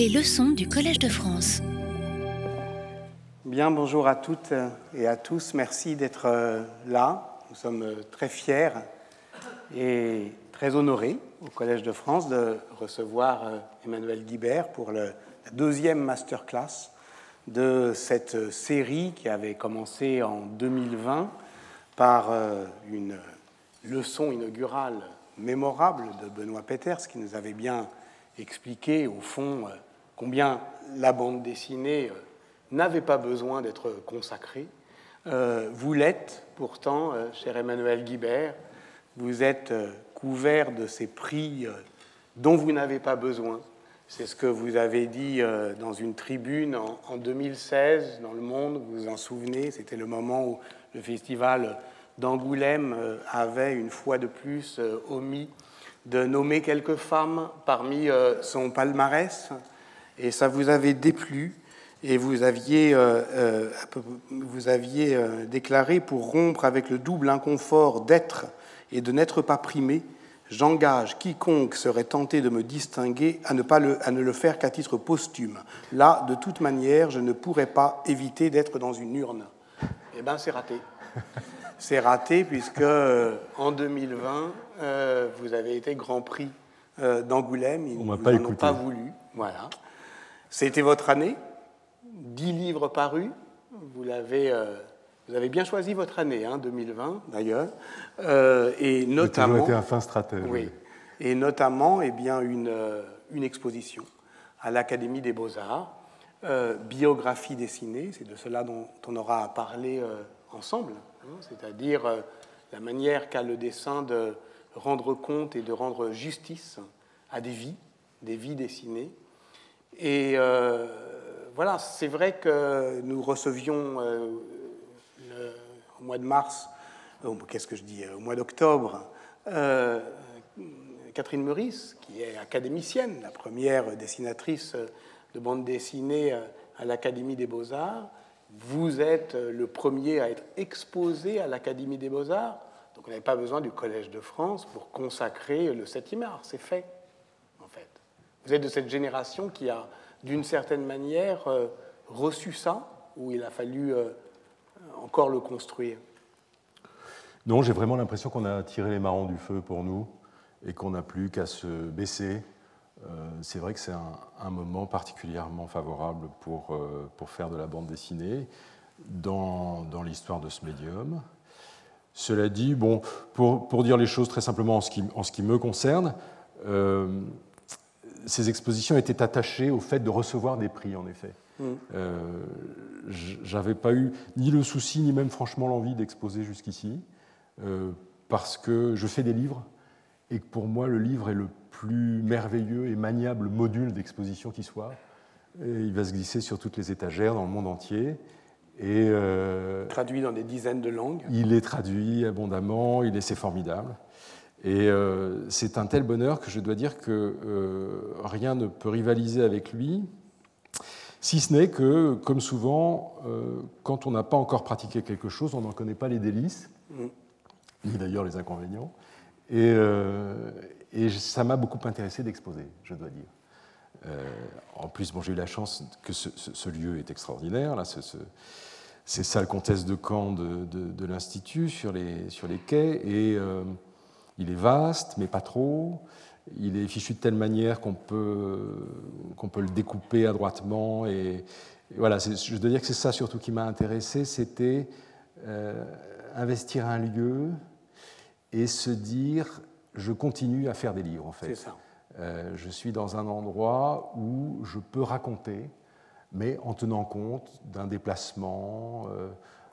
Les leçons du Collège de France. Bien, bonjour à toutes et à tous. Merci d'être euh, là. Nous sommes euh, très fiers et très honorés au Collège de France de recevoir euh, Emmanuel Guibert pour la deuxième masterclass de cette série qui avait commencé en 2020 par une leçon inaugurale mémorable de Benoît Peters qui nous avait bien expliqué au fond combien la bande dessinée n'avait pas besoin d'être consacrée. Euh, vous l'êtes pourtant, euh, cher Emmanuel Guibert, vous êtes euh, couvert de ces prix dont vous n'avez pas besoin. C'est ce que vous avez dit dans une tribune en, 2016 dans Le Monde, vous vous en souvenez, c'était le moment où le festival d'Angoulême avait une fois de plus omis de nommer quelques femmes parmi son palmarès, et ça vous avait déplu et vous aviez, euh, euh, vous aviez euh, déclaré pour rompre avec le double inconfort d'être et de n'être pas primé, j'engage quiconque serait tenté de me distinguer à ne, pas le, à ne le faire qu'à titre posthume. Là, de toute manière, je ne pourrais pas éviter d'être dans une urne. Eh bien, c'est raté. C'est raté puisque en 2020, vous avez été Grand Prix d'Angoulême. Ils n'ont pas, pas voulu. Voilà. C'était votre année? Dix livres parus. Vous, l'avez, euh, vous avez bien choisi votre année, hein, 2020 d'ailleurs. Euh, et notamment. été un fin stratège. Oui. Et notamment, eh bien, une, euh, une exposition à l'Académie des Beaux-Arts, biographie dessinée, c'est de cela dont on aura parlé ensemble, hein, c'est-à-dire la manière qu'a le dessin de rendre compte et de rendre justice à des vies, des vies dessinées. Et voilà, c'est vrai que nous recevions euh, au mois de mars, euh, qu'est-ce que je dis, euh, au mois d'octobre, Catherine Meurice, qui est académicienne, la première dessinatrice de bande dessinée à l'Académie des Beaux-Arts. Vous êtes le premier à être exposé à l'Académie des Beaux-Arts. Donc on n'avait pas besoin du Collège de France pour consacrer le 7e art. C'est fait. Vous êtes de cette génération qui a d'une certaine manière, euh, reçu ça, ou il a fallu euh, encore le construire? Non, j'ai vraiment l'impression qu'on a tiré les marrons du feu pour nous et qu'on n'a plus qu'à se baisser. Euh, c'est vrai que c'est un, moment particulièrement favorable pour, pour faire de la bande dessinée dans, dans l'histoire de ce médium. Cela dit, bon, pour, pour, dire les choses très simplement en ce qui, en ce qui me concerne, ces expositions étaient attachées au fait de recevoir des prix, en effet. Mm. Euh, J'avais pas eu ni le souci, ni même franchement l'envie d'exposer jusqu'ici, euh, parce que je fais des livres, et que pour moi, le livre est le plus merveilleux et maniable module d'exposition qui soit. il va se glisser sur toutes les étagères dans le monde entier. Et, euh, traduit dans des dizaines de langues. Il est traduit abondamment, il est, c'est formidable. Et euh, c'est un tel bonheur que je dois dire que euh, rien ne peut rivaliser avec lui, si ce n'est que, comme souvent, euh, quand on n'a pas encore pratiqué quelque chose, on n'en connaît pas les délices, mm. ni d'ailleurs les inconvénients. Et, et ça m'a beaucoup intéressé d'exposer, je dois dire. en plus, bon, j'ai eu la chance que ce, ce, lieu est extraordinaire. Là, ce, ces salles comtesse de Caen de, de, de l'Institut sur les, sur les quais. Et il est vaste, mais pas trop. Il est fichu de telle manière qu'on peut, qu'on peut le découper adroitement. Et, voilà, je dois dire que c'est ça surtout qui m'a intéressé, c'était euh, investir un lieu et se dire, je continue à faire des livres en fait. Ça. Euh, je suis dans un endroit où je peux raconter, mais en tenant compte d'un déplacement. Euh,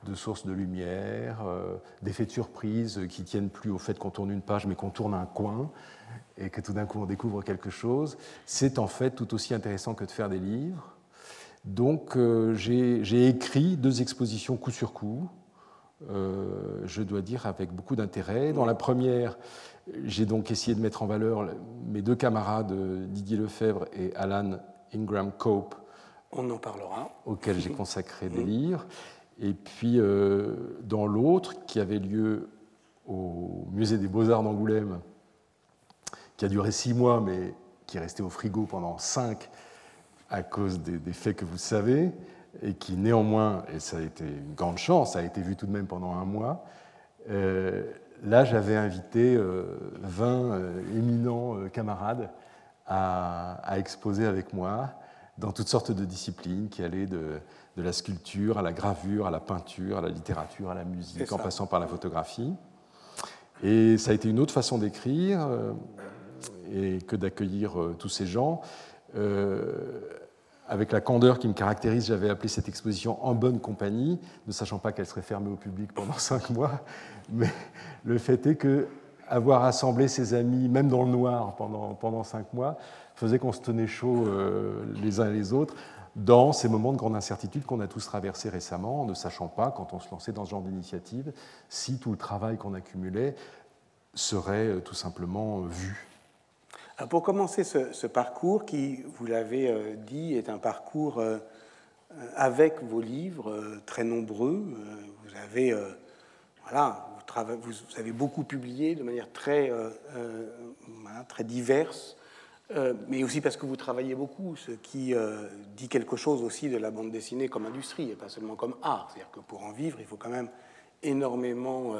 de sources de lumière, euh, d'effets de surprise qui tiennent plus au fait qu'on tourne une page, mais qu'on tourne un coin et que tout d'un coup on découvre quelque chose. C'est en fait tout aussi intéressant que de faire des livres. Donc euh, j'ai écrit deux expositions coup sur coup, euh, je dois dire avec beaucoup d'intérêt. Dans la première, j'ai donc essayé de mettre en valeur mes deux camarades Didier Lefebvre et Alan Ingram Cope. On en parlera. Auxquels j'ai consacré des livres. Et puis euh, dans l'autre, qui avait lieu au Musée des Beaux-Arts d'Angoulême, qui a duré six mois, mais qui est resté au frigo pendant cinq, à cause des, faits que vous savez, et qui néanmoins, et ça a été une grande chance, a été vu tout de même pendant un mois, euh, là j'avais invité 20 éminents camarades à, exposer avec moi dans toutes sortes de disciplines qui allaient de, de, la sculpture à la gravure, à la peinture, à la littérature, à la musique, en passant par la photographie. Et ça a été une autre façon d'écrire euh, et que d'accueillir euh, tous ces gens. Euh, avec la candeur qui me caractérise, j'avais appelé cette exposition En bonne compagnie, ne sachant pas qu'elle serait fermée au public pendant cinq mois. Mais le fait est que avoir assemblé ses amis, même dans le noir, pendant, pendant cinq mois, faisait qu'on se tenait chaud les uns et les autres dans ces moments de grande incertitude qu'on a tous traversés récemment, en ne sachant pas, quand on se lançait dans ce genre d'initiative, si tout le travail qu'on accumulait serait euh, tout simplement euh, vu. pour commencer ce, parcours qui, vous l'avez euh, dit, est un parcours avec vos livres très nombreux, vous avez, voilà, vous, avez beaucoup publié de manière très, très diverse. Euh, mais aussi parce que vous travaillez beaucoup, ce qui euh, dit quelque chose aussi de la bande dessinée comme industrie et pas seulement comme art. C'est-à-dire que pour en vivre, il faut quand même énormément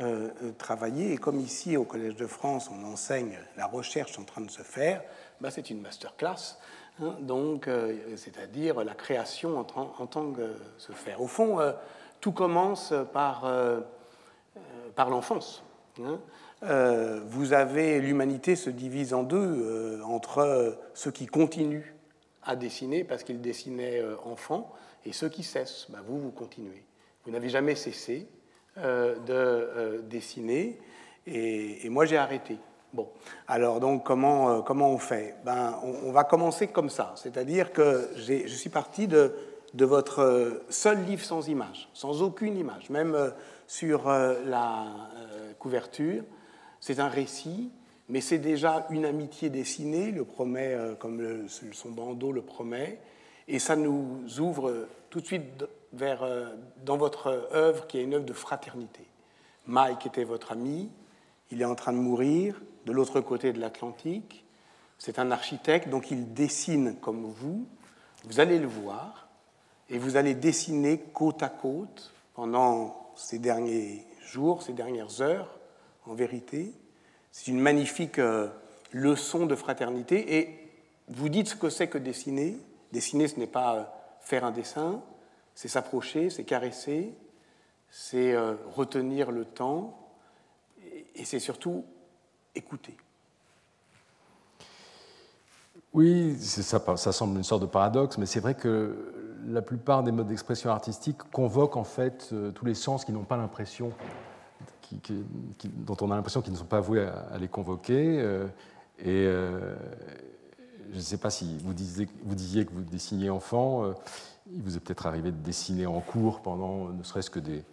euh, travailler. Et comme ici au Collège de France, on enseigne la recherche en train de se faire, bah, c'est une masterclass. Hein, donc, c'est-à-dire la création en, en, tant que se faire. Au fond, tout commence par, par l'enfance. Hein. Euh, vous avez l'humanité se divise en deux, euh, entre ceux qui continuent à dessiner parce qu'ils dessinaient euh, enfants et ceux qui cessent. Ben, vous, vous continuez. Vous n'avez jamais cessé de dessiner et, moi j'ai arrêté. Bon, alors donc comment, comment on fait? Ben, on, va commencer comme ça, c'est-à-dire que je suis parti de, de votre seul livre sans image, sans aucune image, même sur la couverture c'est un récit, mais c'est déjà une amitié dessinée, le promet, euh, comme son bandeau le promet, et ça nous ouvre tout de suite vers, euh, dans votre œuvre qui est une œuvre de fraternité. Mike était votre ami, il est en train de mourir de l'autre côté de l'Atlantique, c'est un architecte, donc il dessine comme vous, vous allez le voir, et vous allez dessiner côte à côte pendant ces derniers jours, ces dernières heures, en vérité. C'est une magnifique euh, leçon de fraternité. Et vous dites ce que c'est que dessiner. Dessiner, ce n'est pas euh, faire un dessin, c'est s'approcher, c'est caresser, c'est euh, retenir le temps, et c'est surtout écouter. Oui, ça, ça semble une sorte de paradoxe, mais c'est vrai que la plupart des modes d'expression artistique convoquent en fait tous les sens qui n'ont pas l'impression dont on a l'impression qu'ils ne sont pas voués à, les convoquer. Euh, et euh, je ne sais pas si vous disiez, vous disiez que vous dessiniez enfant, euh, il vous est peut-être arrivé de dessiner en cours pendant ne serait-ce que des,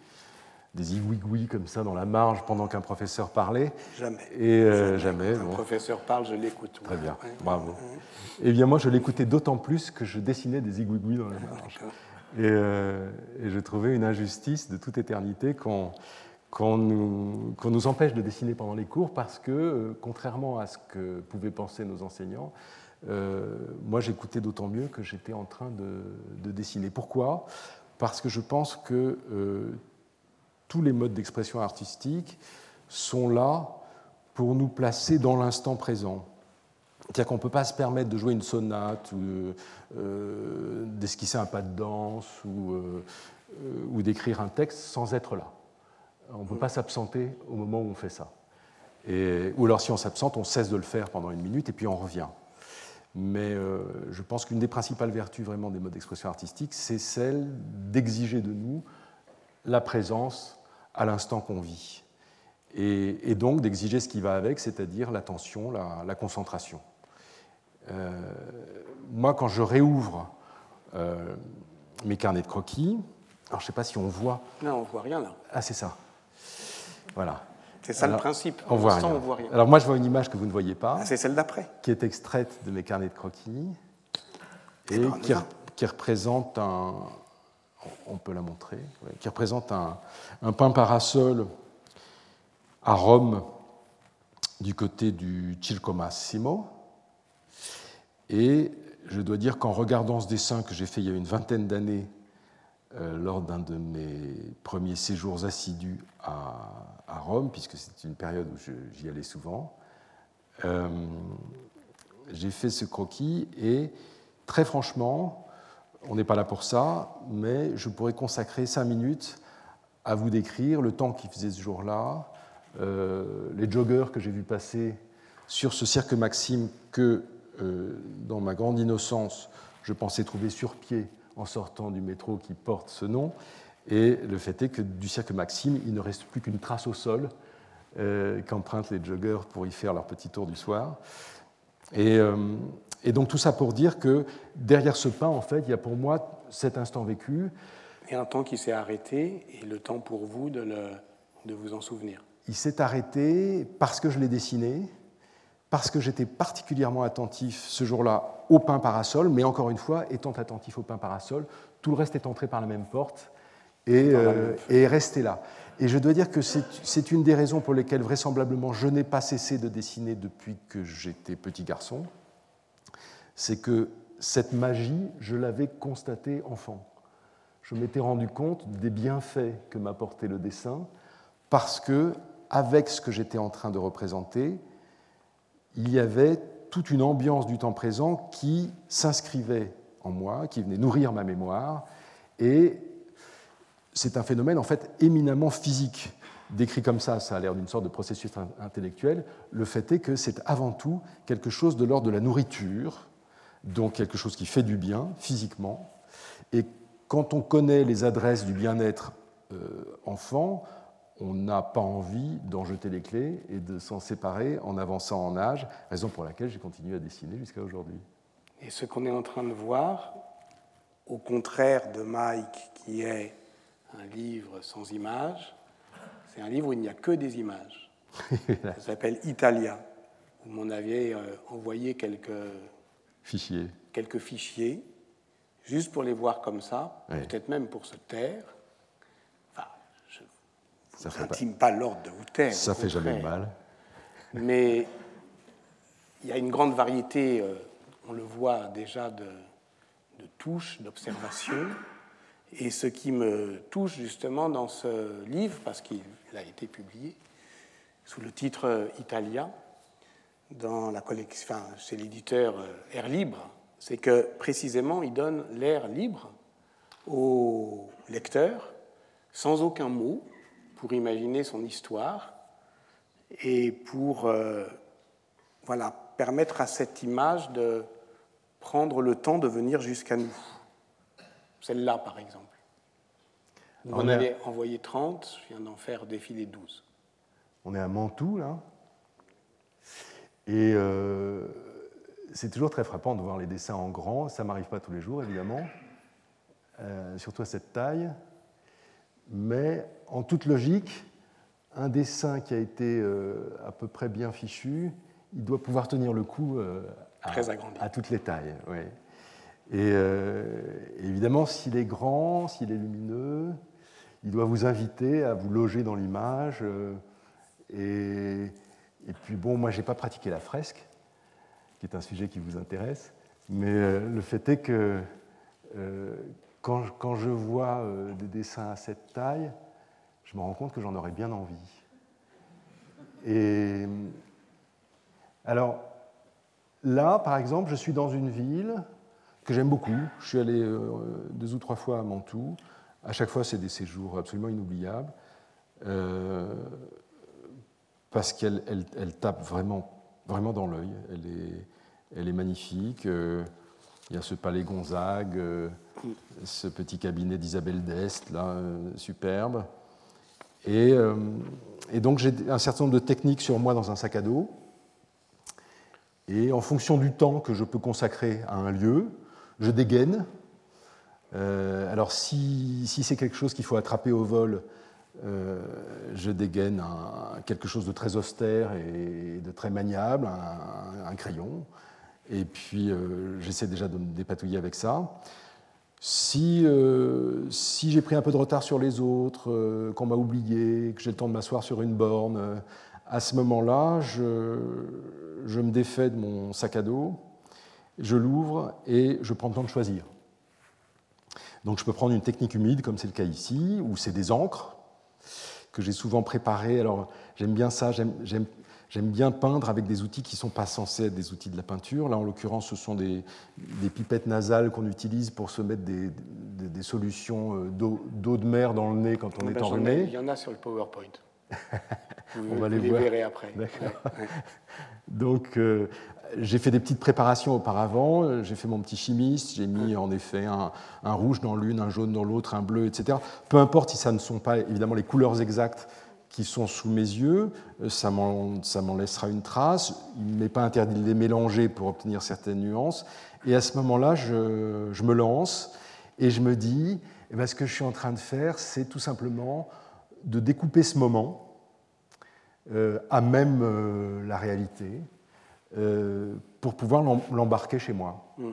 des igouigouis comme ça dans la marge pendant qu'un professeur parlait Jamais. Et jamais. Quand un professeur parle, je l'écoute. Très bien, bravo. Et eh bien moi, je l'écoutais d'autant plus que je dessinais des igouigouis dans la marge. Et, et, je trouvais une injustice de toute éternité quand qu'on nous, empêche de dessiner pendant les cours parce que, euh, contrairement à ce que pouvaient penser nos enseignants, euh, moi j'écoutais d'autant mieux que j'étais en train de, dessiner. Pourquoi? Parce que je pense que euh, tous les modes d'expression artistique sont là pour nous placer dans l'instant présent. C'est-à-dire qu'on ne peut pas se permettre de jouer une sonate ou d'esquisser un pas de danse ou d'écrire un texte sans être là. On ne peut pas s'absenter au moment où on fait ça. Et, ou alors si on s'absente, on cesse de le faire pendant une minute et puis on revient. Mais euh, je pense qu'une des principales vertus vraiment des modes d'expression artistique, c'est celle d'exiger de nous la présence à l'instant qu'on vit. Et, donc d'exiger ce qui va avec, c'est-à-dire l'attention, la, concentration. Euh, moi, quand je réouvre euh, mes carnets de croquis, alors je ne sais pas si on voit. Non, on ne voit rien là. Ah, c'est ça. Voilà. C'est ça le principe. On voit, rien. voit rien. Alors moi, je vois une image que vous ne voyez pas. Ah, c'est celle d'après. Qui est extraite de mes carnets de croquis et qui, qui, représente un. On peut la montrer. qui représente un, un pain parasol à Rome, du côté du Cilco Massimo. Et je dois dire qu'en regardant ce dessin que j'ai fait il y a une vingtaine d'années, euh, lors d'un de mes premiers séjours assidus à, Rome, puisque c'est une période où j'y allais souvent, euh, j'ai fait ce croquis et très franchement, on n'est pas là pour ça, mais je pourrais consacrer cinq minutes à vous décrire le temps qu'il faisait ce jour-là, euh, les joggers que j'ai vus passer sur ce cirque Maxime que, dans ma grande innocence, je pensais trouver sur pied en sortant du métro qui porte ce nom. Et le fait est que du cirque Maxime, il ne reste plus qu'une trace au sol euh, qu'empruntent les joggers pour y faire leur petit tour du soir. Et, et, donc tout ça pour dire que derrière ce pain, en fait, il y a pour moi cet instant vécu. Et un temps qui s'est arrêté, et le temps pour vous de, le, de vous en souvenir. Il s'est arrêté parce que je l'ai dessiné, parce que j'étais particulièrement attentif ce jour-là au pain parasol, mais encore une fois, étant attentif au pain parasol, tout le reste est entré par la même porte et, euh, est resté là. Et je dois dire que c'est une des raisons pour lesquelles vraisemblablement je n'ai pas cessé de dessiner depuis que j'étais petit garçon. C'est que cette magie, je l'avais constatée enfant. Je m'étais rendu compte des bienfaits que m'apportait le dessin parce que, avec ce que j'étais en train de représenter, il y avait toute une ambiance du temps présent qui s'inscrivait en moi, qui venait nourrir ma mémoire. Et c'est un phénomène en fait éminemment physique. Décrit comme ça, ça a l'air d'une sorte de processus intellectuel. Le fait est que c'est avant tout quelque chose de l'ordre de la nourriture, donc quelque chose qui fait du bien physiquement. Et quand on connaît les adresses du bien-être euh, enfant, on n'a pas envie d'en jeter les clés et de s'en séparer en avançant en âge, raison pour laquelle j'ai continué à dessiner jusqu'à aujourd'hui. Et ce qu'on est en train de voir, au contraire de Mike, qui est un livre sans images, c'est un livre où il n'y a que des images. Ça s'appelle Italia. Vous m'en aviez euh, envoyé quelques fichiers. quelques fichiers, juste pour les voir comme ça, peut-être même pour se taire ça n'intime pas, pas l'ordre de taire. Ça fait jamais mal. Mais il y a une grande variété, euh, on le voit déjà, de, de touches, d'observations. Et ce qui me touche justement dans ce livre, parce qu'il a été publié sous le titre Italia, dans la collection, enfin, chez l'éditeur euh, Air Libre, c'est que précisément il donne l'air libre au lecteur, sans aucun mot, pour imaginer son histoire et pour euh, voilà, permettre à cette image de prendre le temps de venir jusqu'à nous. Celle-là, par exemple. On en avait envoyé 30, je viens d'en faire défiler 12. On est à Mantoue, là. Et euh, c'est toujours très frappant de voir les dessins en grand. Ça ne m'arrive pas tous les jours, évidemment, euh, surtout à cette taille mais en toute logique, un dessin qui a été euh, à peu près bien fichu, il doit pouvoir tenir le coup euh, à, toutes les tailles. Et euh, évidemment, s'il est grand, s'il est lumineux, il doit vous inviter à vous loger dans l'image. Et, et, puis, bon, moi, je n'ai pas pratiqué la fresque, qui est un sujet qui vous intéresse, mais le fait est que quand, je vois euh, des dessins à cette taille, je me rends compte que j'en aurais bien envie. Et alors, là, par exemple, je suis dans une ville que j'aime beaucoup. Je suis allé euh, deux ou trois fois à Mantoue. À chaque fois, c'est des séjours absolument inoubliables. Euh, parce qu'elle elle, tape vraiment, vraiment dans l'œil. Elle est magnifique. Il y a ce palais Gonzague, euh, ce petit cabinet d'Isabelle d'Est, là, euh, superbe. Euh, et, donc j'ai un certain nombre de techniques sur moi dans un sac à dos. Et en fonction du temps que je peux consacrer à un lieu, je dégaine. alors si, c'est quelque chose qu'il faut attraper au vol, je dégaine quelque chose de très austère et de très maniable, un crayon. Et puis, euh, j'essaie déjà de me dépatouiller avec ça. Si, euh, si j'ai pris un peu de retard sur les autres, euh, qu'on m'a oublié, que j'ai le temps de m'asseoir sur une borne, à ce moment-là, je, je, me défais de mon sac à dos je l'ouvre et je prends le temps de choisir. Donc je peux prendre une technique humide, comme c'est le cas ici, où c'est des encres que j'ai souvent préparées. Alors j'aime bien ça, bien peindre avec des outils qui ne sont pas censés être des outils de la peinture. Là, en l'occurrence, ce sont des, pipettes nasales qu'on utilise pour se mettre des, solutions euh, d'eau de mer dans le nez quand on est enrhumé. Il y en a sur le PowerPoint. on va les, les voir. verrez après. Donc, euh, j'ai fait des petites préparations auparavant. J'ai fait mon petit chimiste. J'ai mis en effet un, rouge dans l'une, un jaune dans l'autre, un bleu, etc. Peu importe si ça ne sont pas évidemment les couleurs exactes qui sont sous mes yeux, euh, ça m'en laissera une trace. Il ne m'est pas interdit de les mélanger pour obtenir certaines nuances. Et à ce moment-là, je, je, me lance et je me dis, eh bien, ce que je suis en train de faire, c'est tout simplement de découper ce moment euh, à même euh, la réalité euh, pour pouvoir l'embarquer chez moi mm.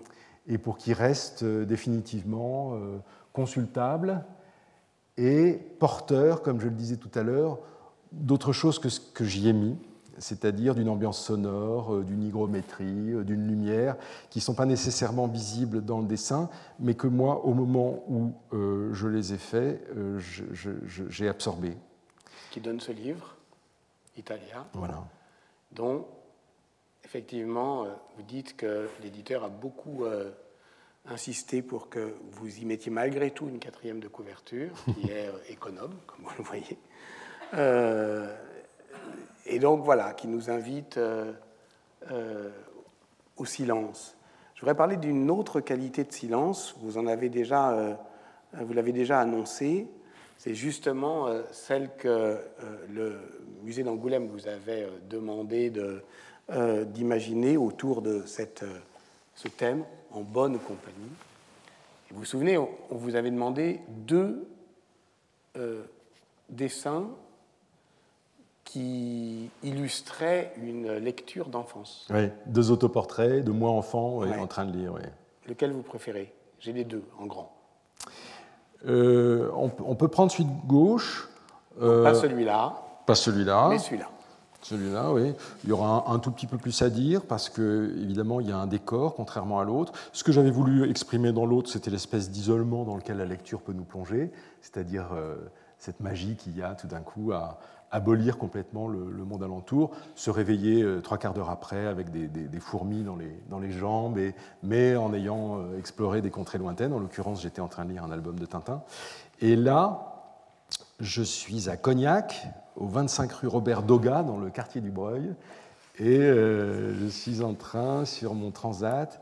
et pour qu'il reste définitivement consultable et porteur, comme je le disais tout à l'heure, d'autre chose que ce que j'y ai mis, c'est-à-dire d'une ambiance sonore, d'une hygrométrie, d'une lumière, qui ne sont pas nécessairement visibles dans le dessin, mais que moi, au moment où je les ai faits, j'ai absorbé. Qui donne ce livre italien, voilà. dont effectivement euh, vous dites que l'éditeur a beaucoup euh, insisté pour que vous y mettiez malgré tout une quatrième de couverture, qui est euh, économe, comme vous le voyez. Et donc voilà, qui nous invite au silence. Je voudrais parler d'une autre qualité de silence. Vous en avez déjà, vous l'avez déjà annoncé. C'est justement celle que le musée d'Angoulême vous avait euh, demandé euh, d'imaginer autour de cette, euh, ce thème, en bonne compagnie. vous vous souvenez, on, vous avait demandé deux dessins qui illustraient une lecture d'enfance. Oui, deux autoportraits de moi enfant en train de lire. Lequel vous préférez? J'ai les deux en grand. on, peut prendre celui de gauche. pas celui-là. Pas celui-là. Mais celui-là. Celui-là, oui. Il y aura un, tout petit peu plus à dire parce que, évidemment, il y a un décor, contrairement à l'autre. Ce que j'avais voulu exprimer dans l'autre, c'était l'espèce d'isolement dans lequel la lecture peut nous plonger, c'est-à-dire euh, cette magie qu'il y a tout d'un coup à abolir complètement le, monde alentour, se réveiller euh, trois quarts d'heure après avec des, fourmis dans les, dans les jambes, mais en ayant euh, exploré des contrées lointaines. En l'occurrence, j'étais en train de lire un album de Tintin. Et là, je suis à Cognac, au 25 rue Robert Doga, dans le quartier du Breuil, et euh, je suis en train, sur mon transat,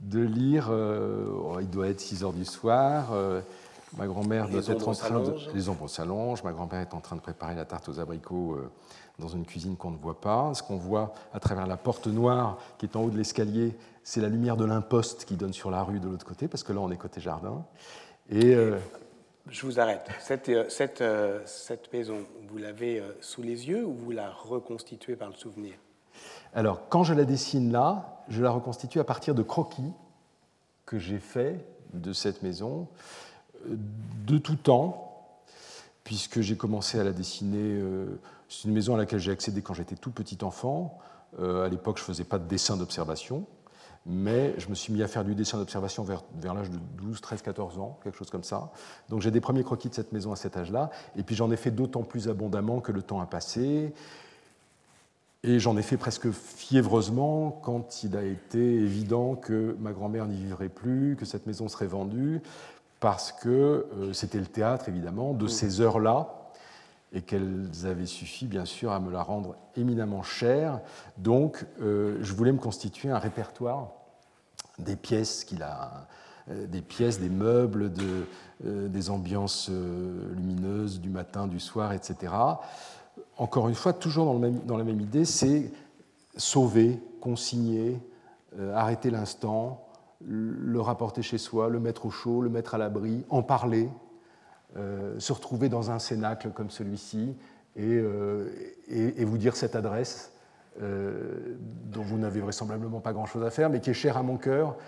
de lire, oh, il doit être 6 heures du soir, ma grand-mère doit être en train de... Les ombres s'allongent, ma grand-mère est en train de préparer la tarte aux abricots dans une cuisine qu'on ne voit pas. Ce qu'on voit à travers la porte noire qui est en haut de l'escalier, c'est la lumière de l'imposte qui donne sur la rue de l'autre côté, parce que là on est côté jardin. Et je vous arrête. Cette, euh, cette, euh, cette maison, vous l'avez euh, sous les yeux ou vous la reconstituez par le souvenir? Alors, quand je la dessine là, je la reconstitue à partir de croquis que j'ai fait de cette maison de tout temps, puisque j'ai commencé à la dessiner. C'est une maison à laquelle j'ai accédé quand j'étais tout petit enfant. À l'époque, je ne faisais pas de dessin d'observation mais je me suis mis à faire du dessin d'observation vers, vers l'âge de 12, 13, 14 ans, quelque chose comme ça. Donc j'ai des premiers croquis de cette maison à cet âge-là, et puis j'en ai fait d'autant plus abondamment que le temps a passé, et j'en ai fait presque fiévreusement quand il a été évident que ma grand-mère n'y vivrait plus, que cette maison serait vendue, parce que euh, c'était le théâtre, évidemment, de ces heures-là, et qu'elles avaient suffi, bien sûr, à me la rendre éminemment chère. Donc, euh, je voulais me constituer un répertoire des pièces qu'il a, euh, des pièces, des meubles, de, euh, des ambiances lumineuses du matin, du soir, etc. Encore une fois, toujours dans, le même, dans la même idée, c'est sauver, consigner, arrêter l'instant, le rapporter chez soi, le mettre au chaud, le mettre à l'abri, en parler, euh, se retrouver dans un cénacle comme celui-ci et, euh, et, vous dire cette adresse euh, dont vous n'avez vraisemblablement pas grand-chose à faire, mais qui est chère à mon cœur.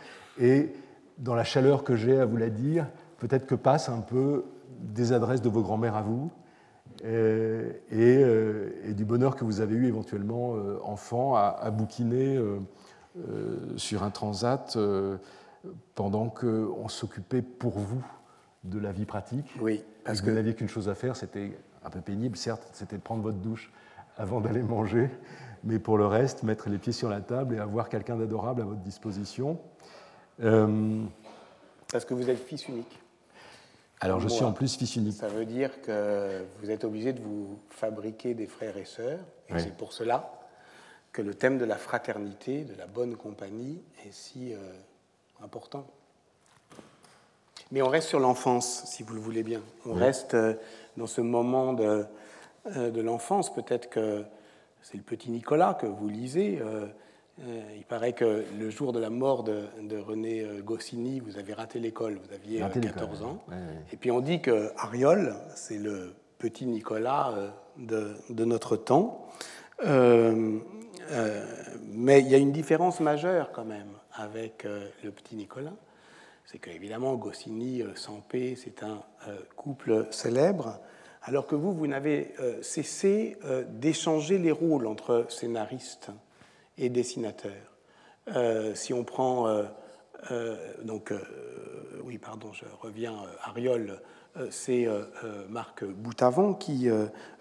Et dans la chaleur que j'ai à vous la dire, peut-être que passe un peu des adresses de vos grands-mères à vous et, du bonheur que vous avez eu éventuellement enfant à, à bouquiner sur un transat pendant qu'on s'occupait pour vous de la vie pratique. Oui, parce que vous n'aviez qu'une chose à faire, c'était un peu pénible, certes, c'était de prendre votre douche avant d'aller manger, mais pour le reste, mettre les pieds sur la table et avoir quelqu'un d'adorable à votre disposition. Parce que vous êtes fils unique. Alors je suis en plus fils unique. Ça veut dire que vous êtes obligé de vous fabriquer des frères et sœurs, et c'est pour cela que le thème de la fraternité, de la bonne compagnie est si euh, important. Mais on reste sur l'enfance, si vous le voulez bien. On reste euh, dans ce moment de, euh, de l'enfance. Peut-être que c'est le petit Nicolas que vous lisez. Il paraît que le jour de la mort de, René Goscinny, vous avez raté l'école, vous aviez 14 euh, ans. Et puis on dit que Ariol, c'est le petit Nicolas de, notre temps. Mais il y a une différence majeure quand même avec le petit Nicolas. C'est qu'évidemment, Goscinny, Sampé, c'est un couple célèbre, alors que vous, vous n'avez cessé d'échanger les rôles entre scénaristes et dessinateur. Euh, si on prend, euh, euh, donc, oui, pardon, je reviens, Ariol, c'est Marc Boutavant qui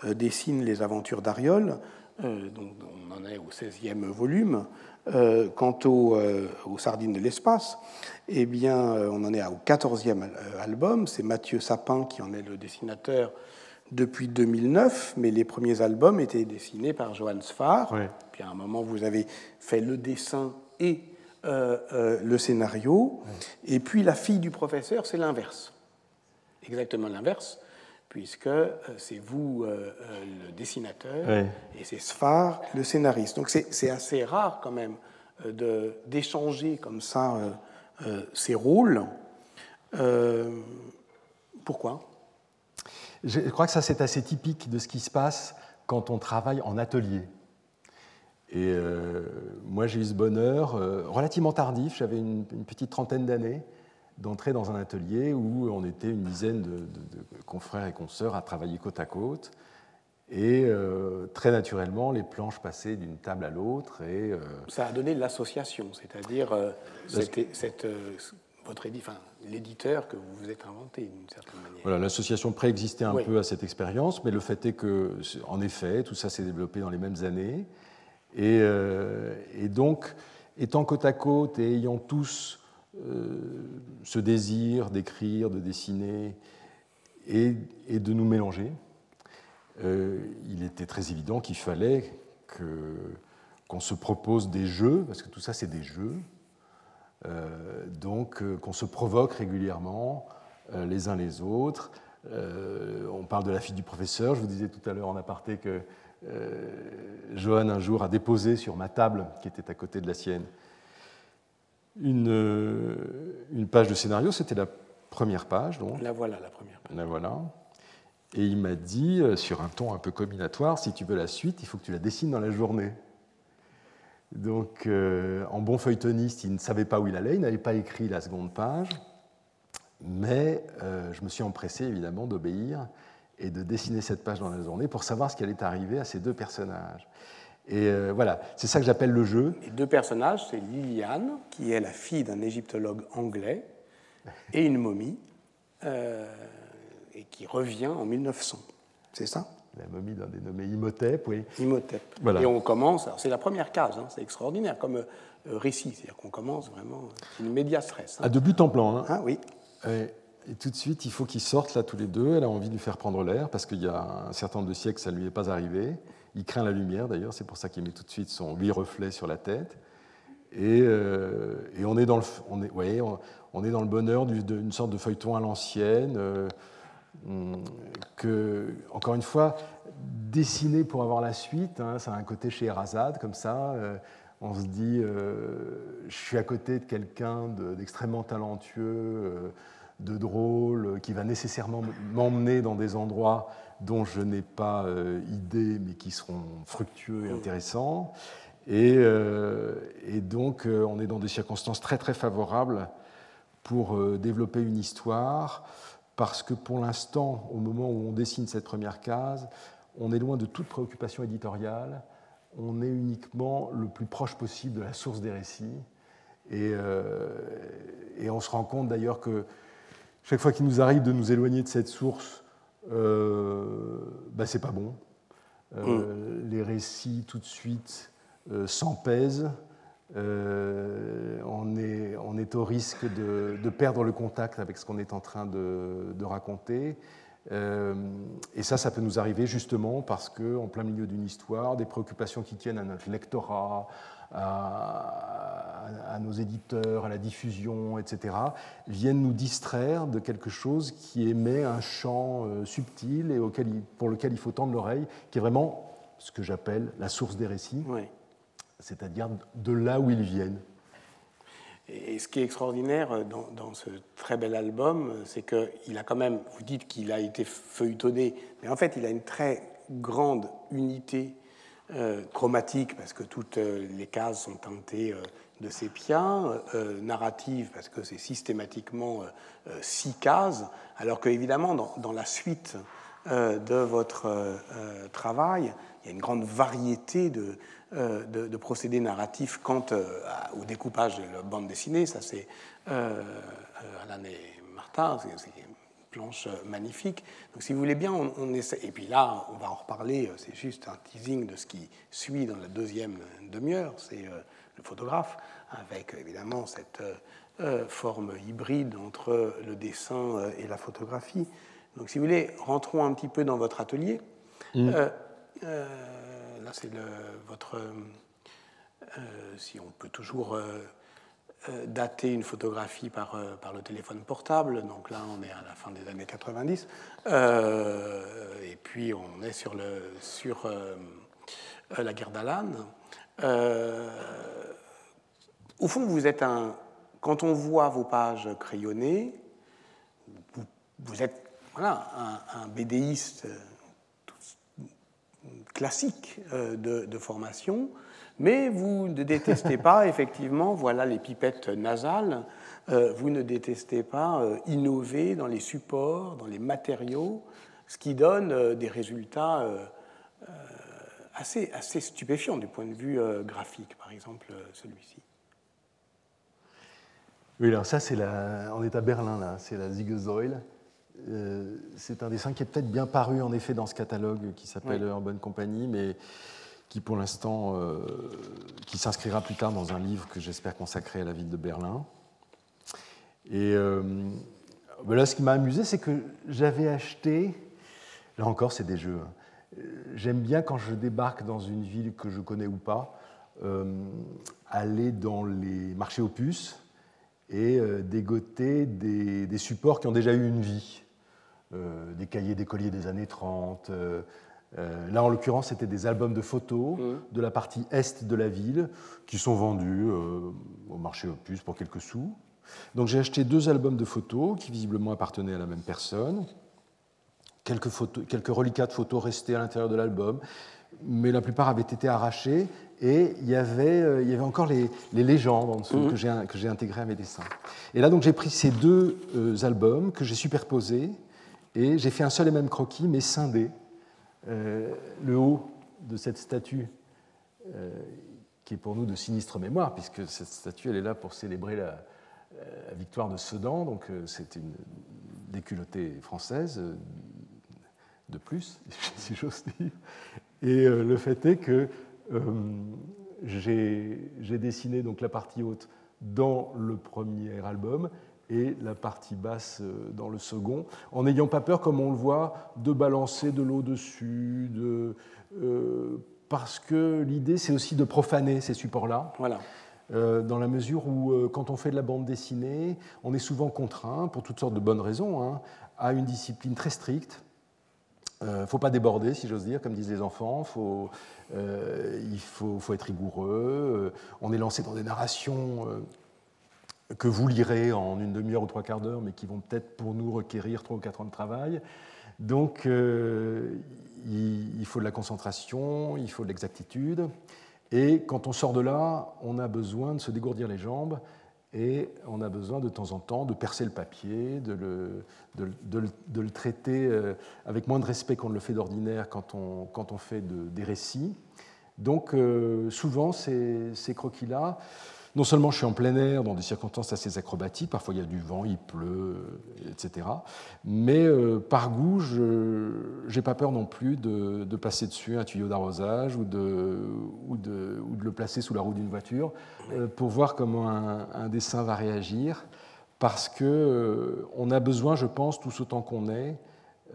dessine les aventures d'Ariol, donc on en est au 16e volume. quant aux, aux, Sardines de l'espace, eh bien, on en est au 14e album. C'est Mathieu Sapin qui en est le dessinateur depuis 2009, mais les premiers albums étaient dessinés par Johannes Sfar. Puis à un moment, vous avez fait le dessin et euh, euh, le scénario. Et puis La fille du professeur, c'est l'inverse. Exactement l'inverse, puisque euh, c'est vous le dessinateur et c'est Sfar le scénariste. Donc c'est assez rare quand même d'échanger comme ça ces rôles. pourquoi? Je crois que ça, c'est assez typique de ce qui se passe quand on travaille en atelier. Et euh, moi, j'ai eu ce bonheur, euh, relativement tardif, j'avais une, petite trentaine d'années, d'entrer dans un atelier où on était une dizaine de, confrères et consoeurs à travailler côte à côte. Et euh, très naturellement, les planches passaient d'une table à l'autre. Et, Ça a donné l'association, c'est-à-dire cette, votre enfin, l'éditeur que vous vous êtes inventé d'une certaine manière. Voilà, l'association préexistait un peu à cette expérience, mais le fait est que, en effet, tout ça s'est développé dans les mêmes années. Et, euh, donc, étant côte à côte et ayant tous euh, ce désir d'écrire, de dessiner et, de nous mélanger, euh, il était très évident qu'il fallait qu'on se propose des jeux, parce que tout ça c'est des jeux, euh, donc euh, qu'on se provoque régulièrement euh, les uns les autres. on parle de la fille du professeur. Je vous disais tout à l'heure en aparté que Johan un jour a déposé sur ma table, qui était à côté de la sienne, une, une page de scénario. C'était la première page. Donc. La voilà, la première page. La voilà. Et il m'a dit, sur un ton un peu combinatoire, si tu veux la suite, il faut que tu la dessines dans la journée. Donc, euh, en bon feuilletoniste, il ne savait pas où il allait, il n'avait pas écrit la seconde page, mais euh, je me suis empressé évidemment d'obéir et de dessiner cette page dans la journée pour savoir ce qui allait arriver à ces deux personnages. Et euh, voilà, c'est ça que j'appelle le jeu. Les deux personnages, c'est Liliane, qui est la fille d'un égyptologue anglais, et une momie, et qui revient en 1900. C'est ça? La momie d'un dénommé Imhotep, oui. Imhotep. Et on commence, c'est la première case, hein, c'est extraordinaire comme euh, récit, c'est-à-dire qu'on commence vraiment une média stress. Hein. À de but en plan. Hein. Ah oui. Et, tout de suite, il faut qu'ils sortent là tous les deux. Elle a envie de lui faire prendre l'air parce qu'il y a un certain nombre de siècles, ça ne lui est pas arrivé. Il craint la lumière d'ailleurs, c'est pour ça qu'il met tout de suite son huit reflet sur la tête. Et, et on, est dans le, bonheur d'une sorte de feuilleton à l'ancienne. Euh, que, encore une fois, dessiner pour avoir la suite, hein, ça a un côté chez Erazade, comme ça. Euh, on se dit, euh, je suis à côté de quelqu'un d'extrêmement talentueux, euh, de drôle, qui va nécessairement m'emmener dans des endroits dont je n'ai pas idée, mais qui seront fructueux et intéressants. Et, et donc, on est dans des circonstances très très favorables pour développer une histoire parce que pour l'instant, au moment où on dessine cette première case, on est loin de toute préoccupation éditoriale, on est uniquement le plus proche possible de la source des récits. Et, euh, et on se rend compte d'ailleurs que chaque fois qu'il nous arrive de nous éloigner de cette source, euh, bah, c'est pas bon. Euh, mm. Les récits tout de suite euh, s'empèsent. on, est, on, est, au risque de, de, perdre le contact avec ce qu'on est en train de, de raconter. Euh, et ça, ça peut nous arriver justement parce qu'en plein milieu d'une histoire, des préoccupations qui tiennent à notre lectorat, à, nos éditeurs, à la diffusion, etc., viennent nous distraire de quelque chose qui émet un champ euh, subtil et auquel pour lequel il faut tendre l'oreille, qui est vraiment ce que j'appelle la source des récits, c'est-à-dire de là où ils viennent. Et ce qui est extraordinaire euh, dans, ce très bel album, euh, c'est qu'il a quand même, vous dites qu'il a été feuilletonné, mais en fait il a une très grande unité chromatique parce que toutes les cases sont teintées de sépia, narrative parce que c'est systématiquement six cases, alors qu'évidemment dans, dans, la suite de votre travail, il y a une grande variété de, euh, procédés narratifs quant euh, au découpage de la bande dessinée. Ça, c'est euh, Alain et Martin, planche magnifique. Donc, si vous voulez bien, on, essaie. Et puis là, on va en reparler, c'est juste un teasing de ce qui suit dans la deuxième demi-heure. C'est le photographe, avec évidemment cette forme hybride entre le dessin et la photographie. Donc, si vous voulez, rentrons un petit peu dans votre atelier. Mmh là c'est votre. Euh, si on peut toujours euh, euh, dater une photographie par, par le téléphone portable, donc là on est à la fin des années 90, et puis on est sur, la guerre d'Alan. au fond, vous êtes un. Quand on voit vos pages crayonnées, vous, êtes voilà, un, un bédéiste classique euh, de, formation, mais vous ne détestez pas, effectivement, voilà les pipettes nasales, euh, vous ne détestez pas euh, innover dans les supports, dans les matériaux, ce qui donne des résultats assez, assez stupéfiants du point de vue graphique, par exemple celui-ci. Oui, alors ça, c'est la... on est à Berlin, là, c'est la Ziegesäule. Euh, c'est un dessin qui est peut-être bien paru en effet dans ce catalogue qui s'appelle En bonne compagnie, mais qui pour l'instant, euh, qui s'inscrira plus tard dans un livre que j'espère consacrer à la ville de Berlin. Et euh, là, ce qui m'a amusé, c'est que j'avais acheté, là encore, c'est des jeux. Hein. J'aime bien quand je débarque dans une ville que je connais ou pas, aller dans les marchés opus et dégoter des, supports qui ont déjà eu une vie. Euh, des cahiers d'écoliers des années 30. Euh, euh, là, en l'occurrence, c'était des albums de photos mmh. de la partie est de la ville qui sont vendus au marché Opus pour quelques sous. Donc j'ai acheté deux albums de photos qui visiblement appartenaient à la même personne. Quelques, photos, quelques reliquats de photos restaient à l'intérieur de l'album, mais la plupart avaient été arrachés et il y avait, il y avait encore les, légendes en dessous mmh. que j'ai intégrées à mes dessins. Et là, donc, j'ai pris ces deux albums que j'ai superposés et j'ai fait un seul et même croquis, mais scindé. Euh, le haut de cette statue, euh, qui est pour nous de sinistre mémoire, puisque cette statue, elle est là pour célébrer la, victoire de Sedan, donc euh, c'est une déculottée française de plus, si j'ose dire. Et le fait est que j'ai dessiné donc la partie haute dans le premier album et la partie basse euh, dans le second, en n'ayant pas peur, comme on le voit, de balancer de l'eau dessus, de, euh, parce que l'idée c'est aussi de profaner ces supports-là. Voilà. Euh, dans la mesure où, quand on fait de la bande dessinée, on est souvent contraint, pour toutes sortes de bonnes raisons, hein, à une discipline très stricte. Il ne faut pas déborder, si j'ose dire, comme disent les enfants. Faut, il faut, faut, être rigoureux. on est lancé dans des narrations que vous lirez en une demi-heure ou trois quarts d'heure, mais qui vont peut-être pour nous requérir trois ou quatre ans de travail. Donc, euh, il, faut de la concentration, il faut de l'exactitude. Et quand on sort de là, on a besoin de se dégourdir les jambes et on a besoin de temps en temps de percer le papier, de le, traiter euh, avec moins de respect qu'on ne le fait d'ordinaire quand on, fait des récits. Donc souvent, ces, ces croquis-là, non seulement je suis en plein air, dans des circonstances assez acrobatiques, parfois il y a du vent, il pleut, etc. Mais euh, par goût, je n'ai pas peur non plus de, passer dessus un tuyau d'arrosage ou de, le placer sous la roue d'une voiture euh, pour voir comment un, dessin va réagir. Parce qu'on euh, a besoin, je pense, tous autant qu'on est,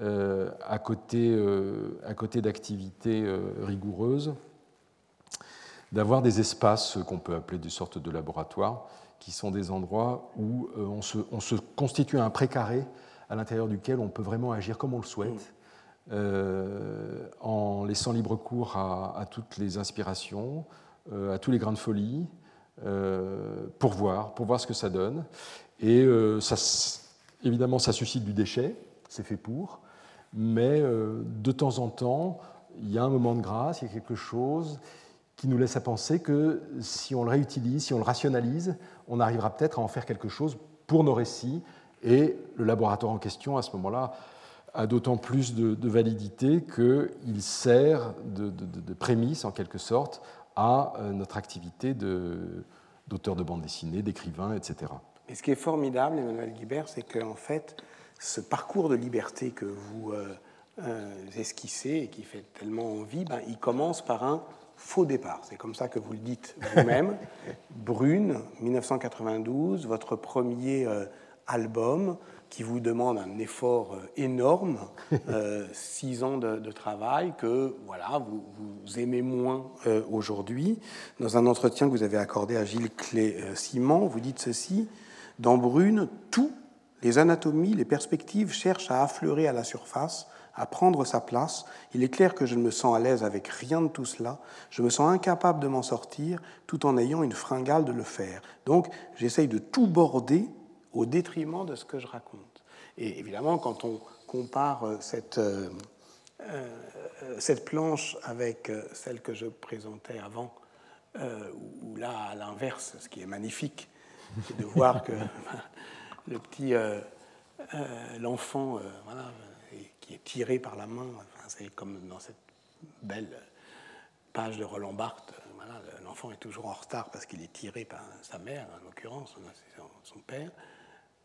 à côté d'activités rigoureuses, d'avoir des espaces qu'on peut appeler des sortes de laboratoires, qui sont des endroits où euh, on se, on se constitue un précaré à l'intérieur duquel on peut vraiment agir comme on le souhaite, euh, en laissant libre cours à, toutes les inspirations, euh, à tous les grains de folie, pour voir, pour voir ce que ça donne. Et évidemment, ça suscite du déchet, c'est fait pour, mais de temps en temps, il y a un moment de grâce, il y a quelque chose, qui nous laisse à penser que si on le réutilise, si on le rationalise, on arrivera peut-être à en faire quelque chose pour nos récits. Et le laboratoire en question, à ce moment-là, a d'autant plus de, validité qu'il sert de, de, prémisse, en quelque sorte, à euh, notre activité d'auteur de, bande dessinée, d'écrivain, etc. Et ce qui est formidable, Emmanuel Guibert, c'est qu'en fait, ce parcours de liberté que vous euh, euh, esquissez et qui fait tellement envie, ben, il commence par un faux départ. C'est comme ça que vous le dites vous-même. Brune, 1992, votre premier euh, album qui vous demande un effort euh, énorme, euh, six ans de, travail que voilà vous, vous aimez moins aujourd'hui. Dans un entretien que vous avez accordé à Gilles Clé-Simon, vous dites ceci dans Brune, tout, les anatomies, les perspectives cherchent à affleurer à la surface à prendre sa place. Il est clair que je ne me sens à l'aise avec rien de tout cela. Je me sens incapable de m'en sortir tout en ayant une fringale de le faire. Donc j'essaye de tout border au détriment de ce que je raconte. Et évidemment, quand on compare euh, cette, euh, euh, cette planche avec celle que je présentais avant, où là, à l'inverse, ce qui est magnifique, c'est de voir que le petit, l'enfant, voilà, qui est tiré par la main. c'est comme dans cette belle page de Roland Barthes. Voilà, L'enfant est toujours en retard parce qu'il est tiré par sa mère, en l'occurrence, son père.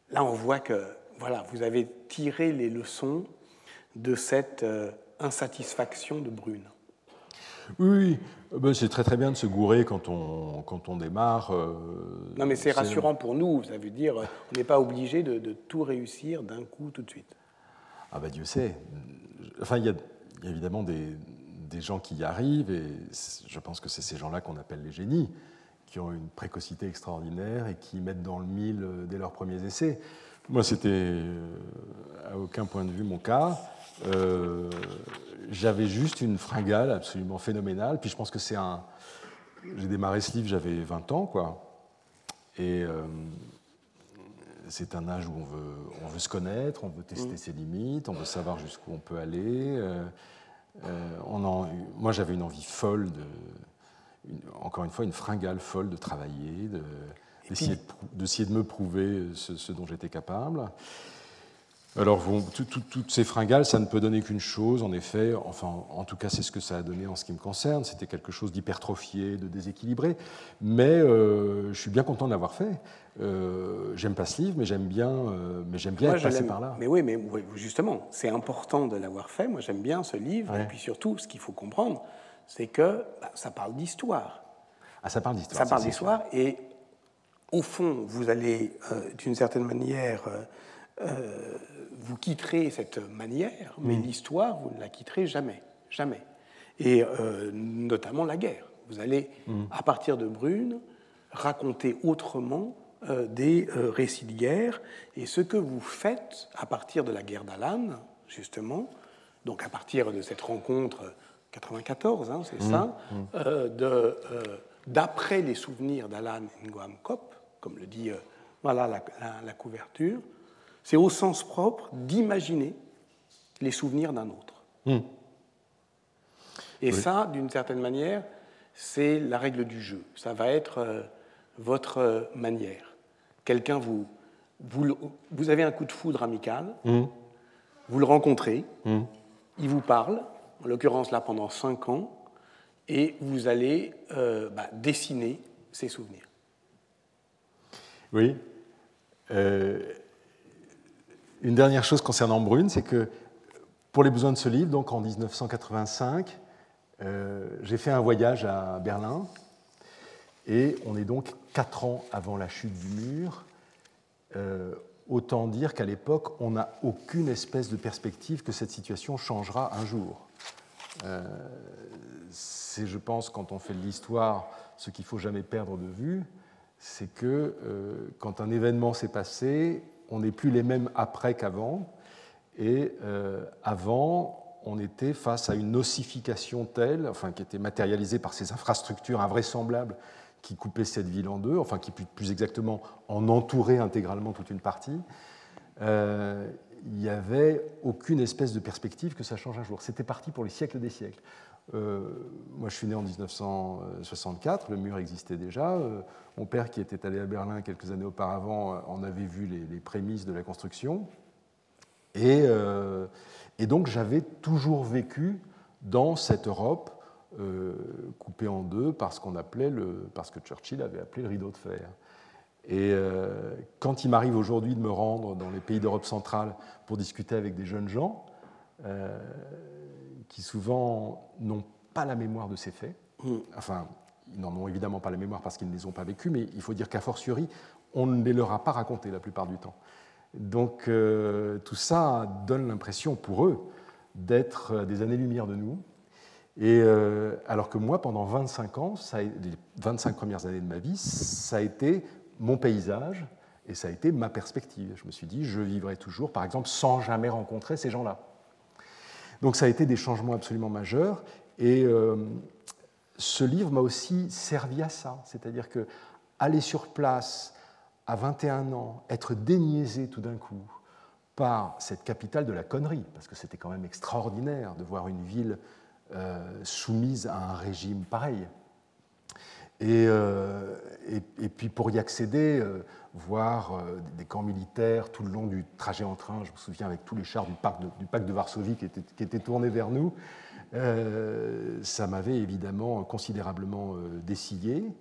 Là, on voit que voilà, vous avez tiré les leçons de cette euh, insatisfaction de Brune. Oui, euh, ben, c'est très très bien de se gourer quand on, quand on démarre. Euh, non, mais c'est rassurant pour nous. Ça veut dire on n'est pas obligé de, de, tout réussir d'un coup tout de suite. Ah bah Dieu sait. Enfin, il y, a évidemment des, gens qui y arrivent, et je pense que c'est ces gens-là qu'on appelle les génies, qui ont une précocité extraordinaire et qui mettent dans le mille euh, dès leurs premiers essais. Moi, c'était euh, à aucun point de vue mon cas. Euh, j'avais juste une fringale absolument phénoménale. Puis je pense que c'est un. J'ai démarré ce livre, j'avais 20 ans, quoi. Et c'est un âge où on veut, on veut se connaître, on veut tester mm. ses limites, on veut savoir jusqu'où on peut aller. Euh, euh, on en, moi, j'avais une envie folle, de, encore une fois, une fringale folle de travailler, d'essayer de, de, me prouver ce, ce dont j'étais capable. Alors, toutes ces fringales, ça ne peut donner qu'une chose, en effet, enfin, en tout cas, c'est ce que ça a donné en ce qui me concerne, c'était quelque chose d'hypertrophié, de déséquilibré, mais euh, je suis bien content de l'avoir fait. Euh, j'aime pas ce livre, mais j'aime bien, euh, mais j'aime bien être passé par là. Mais oui, mais justement, c'est important de l'avoir fait. Moi, j'aime bien ce livre, et puis surtout, ce qu'il faut comprendre, c'est que bah, ça parle d'histoire. Ah, ça parle d'histoire. Ça parle d'histoire, et au fond, vous allez, d'une certaine manière, vous quitterez cette manière, mais l'histoire, vous ne la quitterez jamais, jamais. Et euh, notamment la guerre. Vous allez, mm. à partir de Brune, raconter autrement euh, des euh, récits de guerre. Et ce que vous faites à partir de la guerre d'Alan, justement, donc à partir de cette rencontre 94, hein, c'est mm. ça, mm. d'après les souvenirs d'Alan Nguam Kop, comme le dit voilà la couverture, c'est au sens propre d'imaginer les souvenirs d'un autre. Hmm. Et ça, d'une certaine manière, c'est la règle du jeu. Ça va être euh, votre euh, manière. Quelqu'un vous, vous, avez un coup de foudre amical, hmm. vous le rencontrez, hmm. il vous parle, en l'occurrence là pendant cinq ans, et vous allez euh, bah, dessiner ces souvenirs. Oui. Euh, une dernière chose concernant Brune, c'est que pour les besoins de ce livre, donc en 1985, euh, j'ai fait un voyage à Berlin et on est donc quatre ans avant la chute du mur. autant dire qu'à l'époque, on n'a aucune espèce de perspective que cette situation changera un jour c'est, je pense, quand on fait de l'histoire, ce qu'il faut jamais perdre de vue, c'est que euh, quand un événement s'est passé, on n'est plus les mêmes après qu'avant. Et euh, avant, on était face à une ossification telle, enfin, qui était matérialisée par ces infrastructures invraisemblables qui coupaient cette ville en deux, enfin, qui plus exactement en entouraient intégralement toute une partie. Euh, il n'y avait aucune espèce de perspective que ça change un jour. C'était parti pour les siècles des siècles. Euh, moi, je suis né en 1964, le mur existait déjà. Euh, mon père, qui était allé à Berlin quelques années auparavant, en avait vu les, prémices de la construction. Et, euh, donc, j'avais toujours vécu dans cette Europe coupée en deux par ce qu'on appelait le, parce que Churchill avait appelé le rideau de fer. Et quand il m'arrive aujourd'hui de me rendre dans les pays d'Europe centrale pour discuter avec des jeunes gens, qui souvent n'ont pas la mémoire de ces faits. Mm. Enfin, ils n'en ont évidemment pas la mémoire parce qu'ils ne les ont pas vécus, mais il faut dire qu'à fortiori, on ne les leur a pas racontés la plupart du temps. Donc euh, tout ça donne l'impression pour eux d'être des années-lumière de nous. Et euh, alors que moi, pendant 25 ans, ça les 25 premières années de ma vie, ça a été mon paysage et ça a été ma perspective. Je me suis dit, je vivrai toujours, par exemple, sans jamais rencontrer ces gens-là. Donc ça a été des changements absolument majeurs. Et euh, ce livre m'a aussi servi à ça. C'est-à-dire que aller sur place à 21 ans, être déniaisé tout d'un coup par cette capitale de la connerie, parce que c'était quand même extraordinaire de voir une ville euh, soumise à un régime pareil. Et, euh, et, puis pour y accéder, voir euh, des camps militaires tout le long du trajet en train. Je me souviens avec tous les chars du parc de, du parc de Varsovie qui étaient, qui étaient, tournés vers nous. Euh, ça m'avait évidemment considérablement euh, dessillé.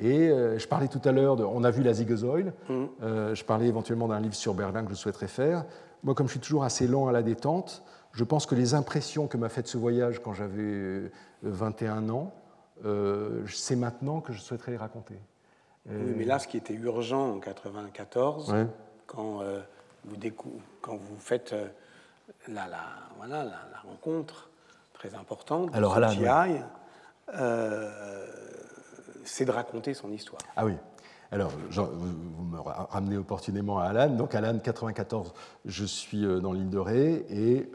Et je parlais tout à l'heure, on a vu la Ziegesäule, mmh. je parlais éventuellement d'un livre sur Berlin que je souhaiterais faire. Moi, comme je suis toujours assez lent à la détente, je pense que les impressions que m'a faites ce voyage quand j'avais 21 ans, c'est maintenant que je souhaiterais les raconter. Oui, mais là, ce qui était urgent en 94, quand, euh, vous quand vous faites euh, la, voilà, la, rencontre très importante Alors, de euh, c'est de raconter son histoire. Ah oui. Alors, vous me ramenez opportunément à Alan. Donc, Alan, 94, je suis dans l'île de Ré et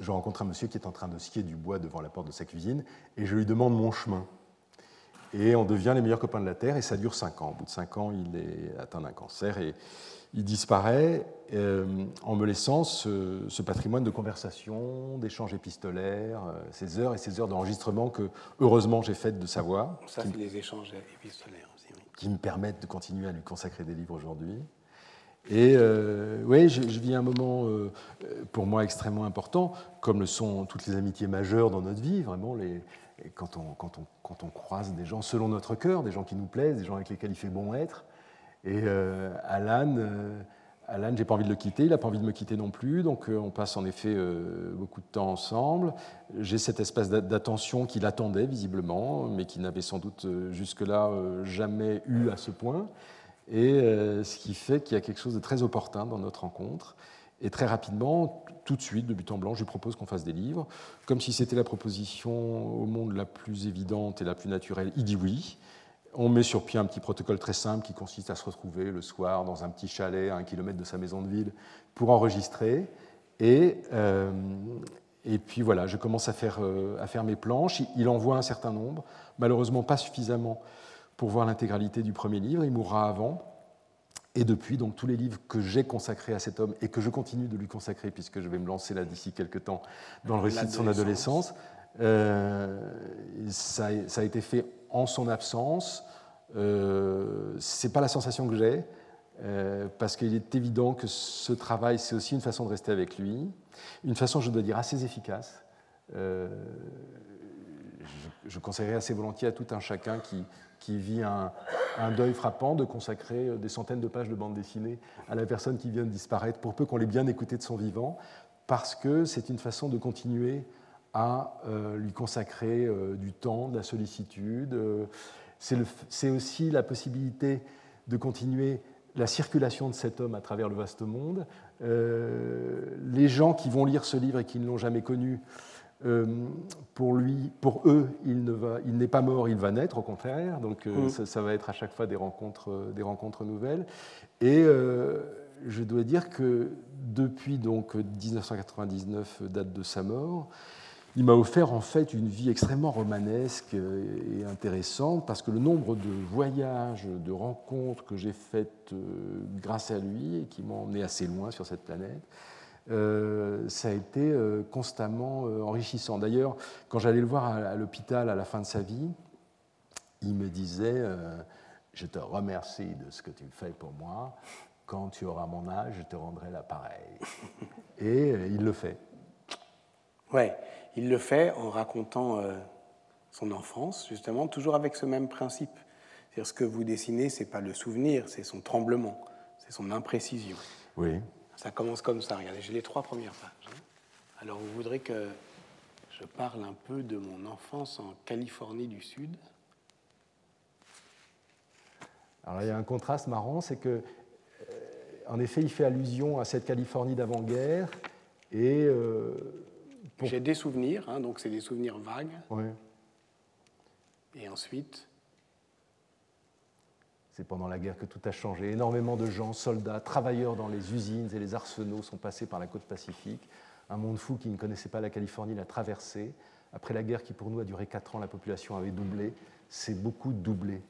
je rencontre un monsieur qui est en train de scier du bois devant la porte de sa cuisine et je lui demande mon chemin et on devient les meilleurs copains de la Terre, et ça dure 5 ans. Au bout de 5 ans, il est atteint d'un cancer et il disparaît euh, en me laissant ce, patrimoine de conversation, d'échanges épistolaires, euh, ces heures et ces heures d'enregistrement que, heureusement, j'ai fait de savoir. Ça, c'est les échanges épistolaires aussi. Oui. Qui me permettent de continuer à lui consacrer des livres aujourd'hui. Et euh, oui, je, je, vis un moment pour moi extrêmement important, comme le sont toutes les amitiés majeures dans notre vie, vraiment les, quand on, croise des gens selon notre cœur, des gens qui nous plaisent, des gens avec lesquels il fait bon être. Et euh, Alan, euh, Alan j'ai pas envie de le quitter, il n'a pas envie de me quitter non plus, donc euh, on passe en effet euh, beaucoup de temps ensemble. J'ai cette espèce d'attention qu'il attendait visiblement, mais qu'il n'avait sans doute jusque-là jamais eu à ce point. Et ce qui fait qu'il y a quelque chose de très opportun dans notre rencontre. Et très rapidement, tout de suite, de but en blanc, je lui propose qu'on fasse des livres. Comme si c'était la proposition au monde la plus évidente et la plus naturelle, il dit oui. On met sur pied un petit protocole très simple qui consiste à se retrouver le soir dans un petit chalet à un kilomètre de sa maison de ville pour enregistrer. Et, euh, et puis voilà, je commence à faire, euh, à faire mes planches. Il envoie un certain nombre, malheureusement pas suffisamment pour voir l'intégralité du premier livre. Il mourra avant. Et depuis, donc, tous les livres que j'ai consacrés à cet homme et que je continue de lui consacrer, puisque je vais me lancer là d'ici quelques temps dans le récit de son adolescence, euh, ça, a été fait en son absence. Euh, Ce n'est pas la sensation que j'ai, euh, parce qu'il est évident que ce travail, c'est aussi une façon de rester avec lui, une façon, je dois dire, assez efficace. Euh, je conseillerais assez volontiers à tout un chacun qui, vit un, deuil frappant de consacrer des centaines de pages de bande dessinée à la personne qui vient de disparaître, pour peu qu'on l'ait bien écouté de son vivant, parce que c'est une façon de continuer à euh, lui consacrer euh, du temps, de la sollicitude. Euh, c'est aussi la possibilité de continuer la circulation de cet homme à travers le vaste monde. les gens qui vont lire ce livre et qui ne l'ont jamais connu, pour, lui, pour eux, il n'est pas mort, il va naître, au contraire. Donc mmh. ça, ça, va être à chaque fois des rencontres, des rencontres nouvelles. Et je dois dire que depuis donc 1999, date de sa mort, il m'a offert en fait une vie extrêmement romanesque et intéressante parce que le nombre de voyages, de rencontres que j'ai faites euh, grâce à lui et qui m'ont emmené assez loin sur cette planète, euh, ça a été euh, constamment enrichissant. D'ailleurs, quand j'allais le voir à, l'hôpital à la fin de sa vie, il me disait Je te remercie de ce que tu fais pour moi. Quand tu auras mon âge, je te rendrai l'appareil. Et il le fait. Ouais. Il le fait en racontant euh, son enfance, justement, toujours avec ce même principe. C'est-à-dire ce que vous dessinez, c'est pas le souvenir, c'est son tremblement, c'est son imprécision. Oui. Ça commence comme ça. Regardez, j'ai les trois premières pages. Hein. Alors, vous voudrez que je parle un peu de mon enfance en Californie du Sud. Alors, il y a un contraste marrant, c'est que, euh, en effet, il fait allusion à cette Californie d'avant-guerre et euh, j'ai des souvenirs, hein, donc c'est des souvenirs vagues. Et ensuite C'est pendant la guerre que tout a changé. Énormément de gens, soldats, travailleurs dans les usines et les arsenaux sont passés par la côte pacifique. Un monde fou qui ne connaissait pas la Californie l'a traversé. Après la guerre qui pour nous a duré 4 ans, la population avait doublé. C'est beaucoup doublé.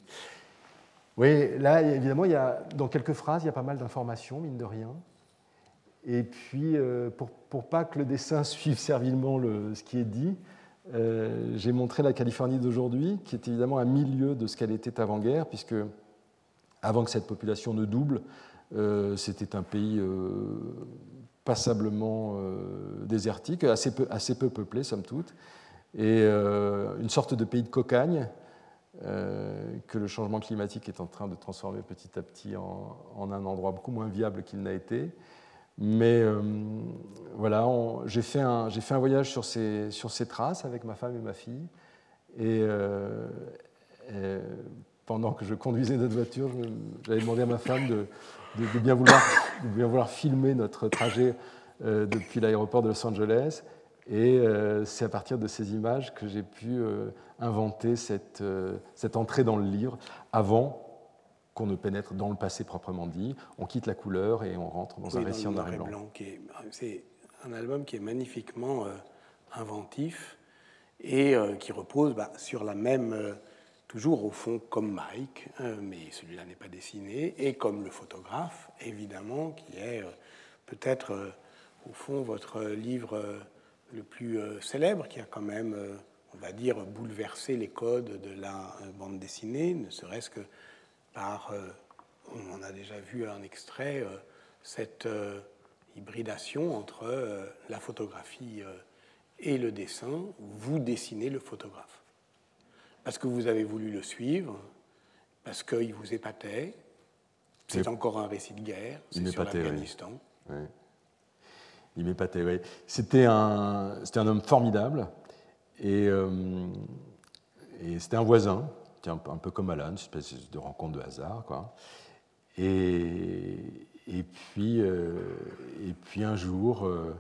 Oui, là, évidemment, il y a, dans quelques phrases, il y a pas mal d'informations, mine de rien. Et puis, euh, pour, pour pas que le dessin suive servilement le, ce qui est dit, euh, j'ai montré la Californie d'aujourd'hui, qui est évidemment un milieu de ce qu'elle était avant-guerre, puisque avant que cette population ne double, euh, c'était un pays passablement désertique, assez peu, peuplé, somme toute, et une sorte de pays de cocagne que le changement climatique est en train de transformer petit à petit en, un endroit beaucoup moins viable qu'il n'a été. Mais euh, voilà, j'ai fait, un, voyage sur ces, traces avec ma femme et ma fille. Euh, pendant que je conduisais notre voiture, j'avais demandé à ma femme de, de, bien, vouloir, de bien vouloir filmer notre trajet euh, depuis l'aéroport de Los Angeles. Et c'est à partir de ces images que j'ai pu inventer cette, cette entrée dans le livre avant qu'on ne pénètre dans le passé proprement dit. On quitte la couleur et on rentre dans un récit en noir et blanc. C'est un album qui est magnifiquement euh, inventif et euh, qui repose bah, sur la même, euh, toujours au fond comme Mike, mais celui-là n'est pas dessiné, et comme le photographe, évidemment, qui est peut-être au fond votre livre le plus célèbre, qui a quand même, on va dire, bouleversé les codes de la bande dessinée, ne serait-ce que par, euh, on en a déjà vu un extrait, euh, cette euh, hybridation entre la photographie et le dessin. Vous dessinez le photographe. Parce que vous avez voulu le suivre, parce qu'il vous épatait. C'est encore un récit de guerre, c'est sur l'Afghanistan. Il m'épatait, oui. C'était un, un homme formidable et, et c'était un voisin un, peu comme Alan, une espèce de rencontre de hasard. Quoi. Et, et, puis, euh, et puis un jour, euh,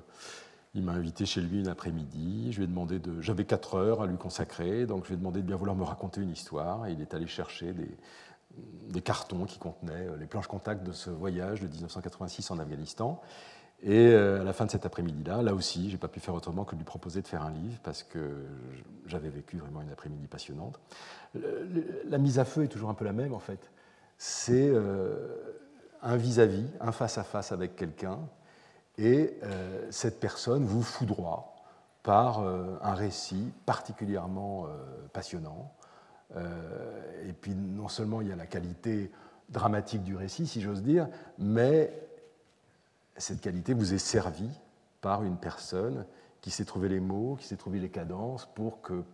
il m'a invité chez lui une après-midi. Je lui ai demandé de. J'avais quatre heures à lui consacrer, donc je lui ai demandé de bien vouloir me raconter une histoire. Il est allé chercher des, cartons qui contenaient euh, les planches contact de ce voyage de 1986 en Afghanistan. Et euh, à la fin de cet après-midi-là, là aussi, je n'ai pas pu faire autrement que de lui proposer de faire un livre parce que j'avais vécu vraiment une après-midi passionnante. La mise à feu est toujours un peu la même en fait. C'est euh, un vis-à-vis, un face-à-face avec quelqu'un, et euh, cette personne vous foudroie par un récit particulièrement passionnant. et puis non seulement il y a la qualité dramatique du récit, si j'ose dire, mais cette qualité vous est servie par une personne qui sait trouver les mots, qui sait trouver les cadences pour que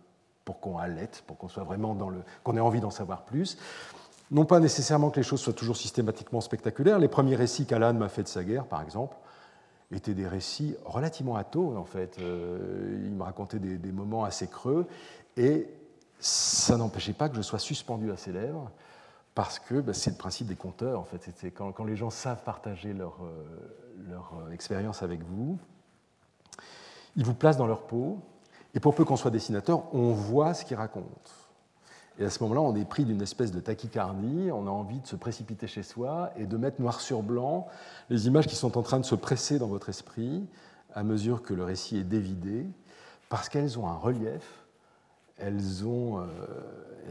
pour qu'on halète, pour qu'on soit vraiment dans le, qu'on ait envie d'en savoir plus. Non pas nécessairement que les choses soient toujours systématiquement spectaculaires. Les premiers récits qu'Alan m'a fait de sa guerre, par exemple, étaient des récits relativement atos, en fait. Euh, il me racontait des, moments assez creux, et ça n'empêchait pas que je sois suspendu à ses lèvres, parce que bah, c'est le principe des conteurs, en fait. C'est quand, quand, les gens savent partager leur, euh, leur euh, expérience avec vous, ils vous placent dans leur peau, et pour peu qu'on soit dessinateur, on voit ce qu'ils racontent. Et à ce moment-là, on est pris d'une espèce de tachycardie, on a envie de se précipiter chez soi et de mettre noir sur blanc les images qui sont en train de se presser dans votre esprit à mesure que le récit est dévidé, parce qu'elles ont un relief, elles ont, euh,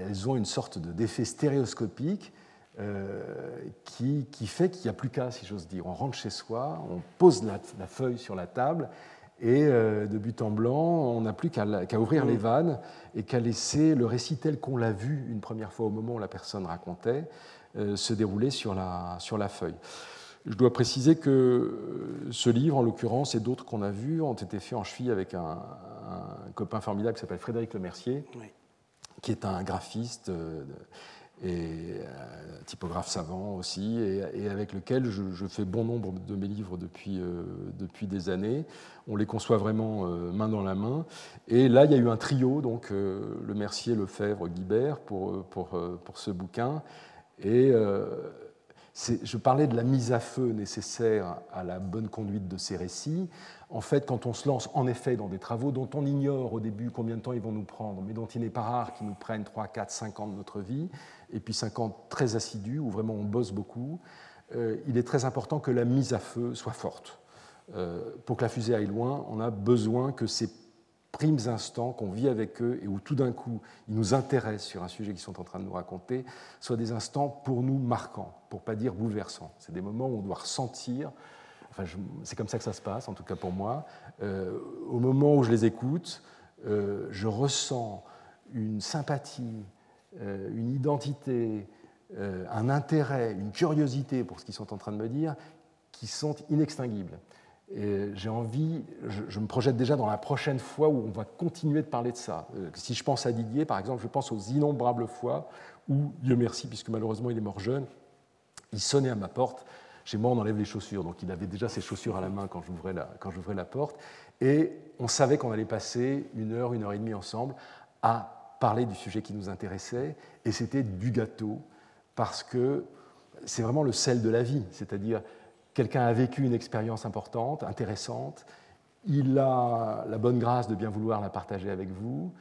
elles ont une sorte d'effet stéréoscopique euh, qui, qui, fait qu'il n'y a plus qu'à, si j'ose dire. On rentre chez soi, on pose la, la feuille sur la table et euh, de but en blanc, on n'a plus qu'à ouvrir les vannes et qu'à laisser le récit tel qu'on l'a vu une première fois au moment où la personne racontait euh, se dérouler sur la, sur la feuille. Je dois préciser que euh, ce livre, en l'occurrence, et d'autres qu'on a vus, ont été faits en cheville avec un, copain formidable qui s'appelle Frédéric Lemercier, qui est un graphiste et un typographe savant aussi, et, avec lequel je, fais bon nombre de mes livres depuis, depuis des années on les conçoit vraiment euh, main dans la main. Et là, il y a eu un trio, donc euh, le Mercier, Lefebvre, Guibert, pour, euh, pour, pour ce bouquin. Et je parlais de la mise à feu nécessaire à la bonne conduite de ces récits. En fait, quand on se lance en effet dans des travaux dont on ignore au début combien de temps ils vont nous prendre, mais dont il n'est pas rare qu'ils nous prennent 3, 4, 5 ans de notre vie, et puis 5 ans très assidus, où vraiment on bosse beaucoup, il est très important que la mise à feu soit forte. Euh, pour que la fusée aille loin, on a besoin que ces primes instants qu'on vit avec eux et où tout d'un coup ils nous intéressent sur un sujet qu'ils sont en train de nous raconter soient des instants pour nous marquants, pour pas dire bouleversants. C'est des moments où on doit ressentir, enfin c'est comme ça que ça se passe en tout cas pour moi, euh, au moment où je les écoute, euh, je ressens une sympathie, une identité, un intérêt, une curiosité pour ce qu'ils sont en train de me dire qui sont inextinguibles. Et j'ai envie, je, me projette déjà dans la prochaine fois où on va continuer de parler de ça. Euh, si je pense à Didier, par exemple, je pense aux innombrables fois où, Dieu merci, puisque malheureusement il est mort jeune, il sonnait à ma porte. Chez moi, on enlève les chaussures, donc il avait déjà ses chaussures à la main quand j'ouvrais la, quand la porte. Et on savait qu'on allait passer une heure, une heure et demie ensemble à parler du sujet qui nous intéressait. Et c'était du gâteau, parce que c'est vraiment le sel de la vie. C'est-à-dire, quelqu'un a vécu une expérience importante, intéressante, il a la bonne grâce de bien vouloir la partager avec vous.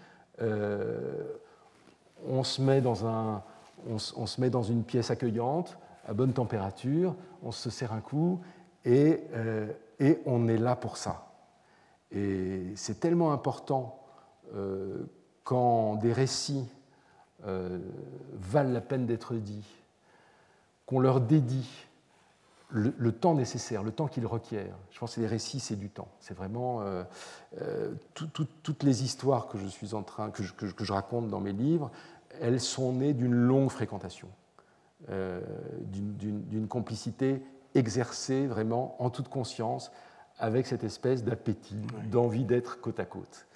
Euh, on, se met dans une pièce accueillante, à bonne température, on se serre un coup et, euh, et on est là pour ça. Et c'est tellement important euh, quand des récits valent la peine d'être dits, qu'on leur dédie le, temps nécessaire, le temps qu'il requiert. Je pense que les récits, c'est du temps. C'est vraiment euh, euh, toutes les histoires que je suis en train, que je, raconte dans mes livres, elles sont nées d'une longue fréquentation, euh, d'une complicité exercée vraiment en toute conscience, avec cette espèce d'appétit, d'envie d'être côte à côte.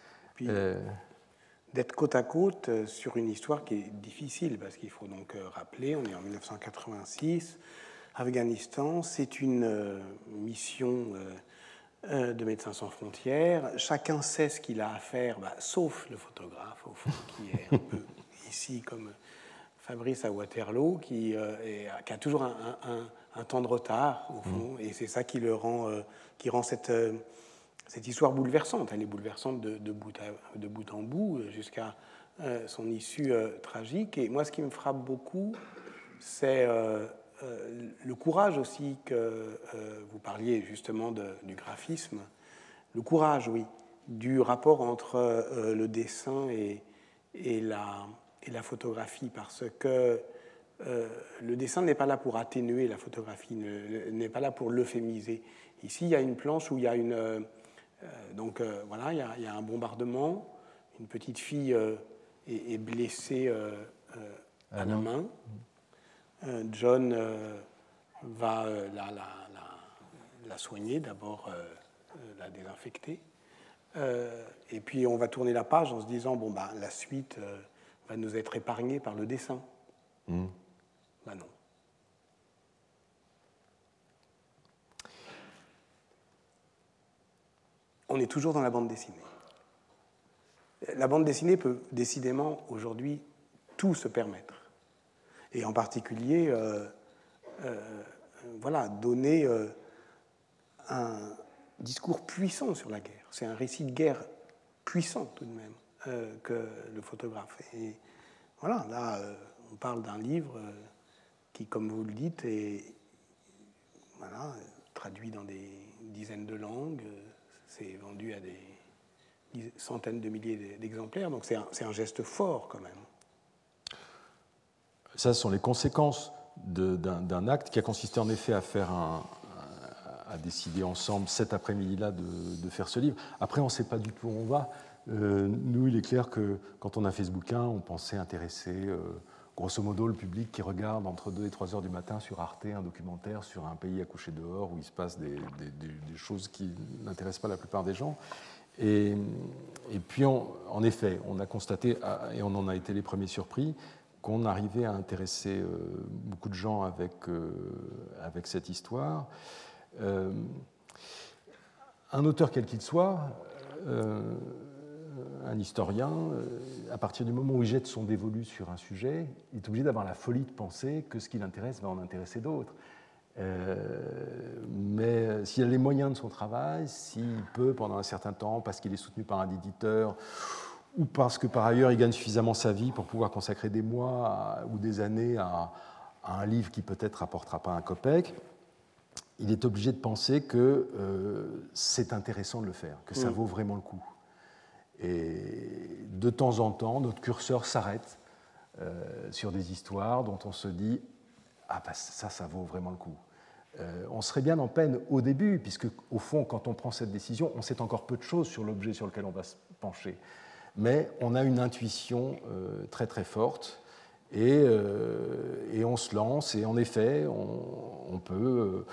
D'être côte à côte sur une histoire qui est difficile, parce qu'il faut donc rappeler, on est en 1986. Afghanistan, c'est une euh, mission euh, euh, de Médecins sans frontières. Chacun sait ce qu'il a à faire, bah, sauf le photographe, au fond, qui est un peu ici comme Fabrice à Waterloo, qui, a toujours un, temps de retard, au fond, mm. et c'est ça qui le rend, qui rend cette, cette histoire bouleversante. Elle est bouleversante de, bout, en bout jusqu'à son issue tragique. Et moi, ce qui me frappe beaucoup, c'est euh, le courage aussi que euh, vous parliez justement du graphisme, le courage, oui, du rapport entre euh, le dessin et, la, et, la, photographie, parce que le dessin n'est pas là pour atténuer la photographie, n'est pas là pour l'euphémiser. Ici, il y a une planche où il y a une... donc voilà, il y, a, il y, a, un bombardement, une petite fille est, blessée à la main. Euh, John euh, va euh, la, la, la, soigner, d'abord la désinfecter. et puis on va tourner la page en se disant bon bah la suite va nous être épargnée par le dessin. Hmm. Ben non. On est toujours dans la bande dessinée. La bande dessinée peut décidément aujourd'hui tout se permettre. Et en particulier, euh, euh, voilà, donner euh, un discours puissant sur la guerre. C'est un récit de guerre puissant tout de même que le photographe. Et voilà, là, on parle d'un livre qui, comme vous le dites, est traduit dans des dizaines de langues. C'est vendu à des centaines de milliers d'exemplaires, donc c'est un, geste fort quand même. Ça, ce sont les conséquences d'un acte qui a consisté en effet à faire à décider ensemble cet après-midi-là de, de, faire ce livre. Après, on ne sait pas du tout où on va. Euh, nous, il est clair que quand on a fait ce bouquin, on pensait intéresser euh, grosso modo le public qui regarde entre 2 et 3 heures du matin sur Arte un documentaire sur un pays à dehors où il se passe des, choses qui n'intéressent pas la plupart des gens. Et, puis, en effet, on a constaté, ah, et on en a été les premiers surpris, qu'on arrivait à intéresser euh, beaucoup de gens avec, euh, cette histoire. Euh, un auteur quel qu'il soit, un historien, à partir du moment où il jette son dévolu sur un sujet, il est obligé d'avoir la folie de penser que ce qui l'intéresse va en intéresser d'autres. Euh, mais s'il a les moyens de son travail, s'il peut pendant un certain temps, parce qu'il est soutenu par un éditeur, ou parce que par ailleurs il gagne suffisamment sa vie pour pouvoir consacrer des mois ou des années à, un livre qui peut-être rapportera pas un copec, il est obligé de penser que euh, c'est intéressant de le faire, que ça vaut vraiment le coup. Et de temps en temps, notre curseur s'arrête euh, sur des histoires dont on se dit ah ben ça, ça vaut vraiment le coup. Euh, on serait bien en peine au début, puisque au fond, quand on prend cette décision, on sait encore peu de choses sur l'objet sur lequel on va se pencher. Mais on a une intuition euh, très très forte et, on se lance. Et en effet, on, peut,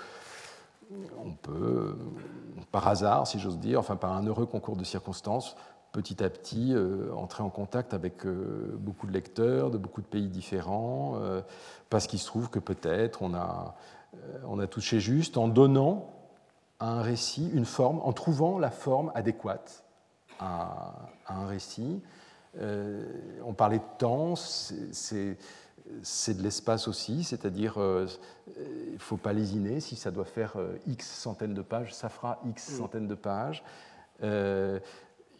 on peut, par hasard, si j'ose dire, enfin par un heureux concours de circonstances, petit à petit entrer en contact avec beaucoup de lecteurs de beaucoup de pays différents parce qu'il se trouve que peut-être on a, euh, on a touché juste en donnant à un récit une forme, en trouvant la forme adéquate à, un récit. Euh, on parlait de temps, c'est de l'espace aussi, c'est-à-dire euh, il ne faut pas lésiner, si ça doit faire X centaines de pages, ça fera X mm. centaines de pages.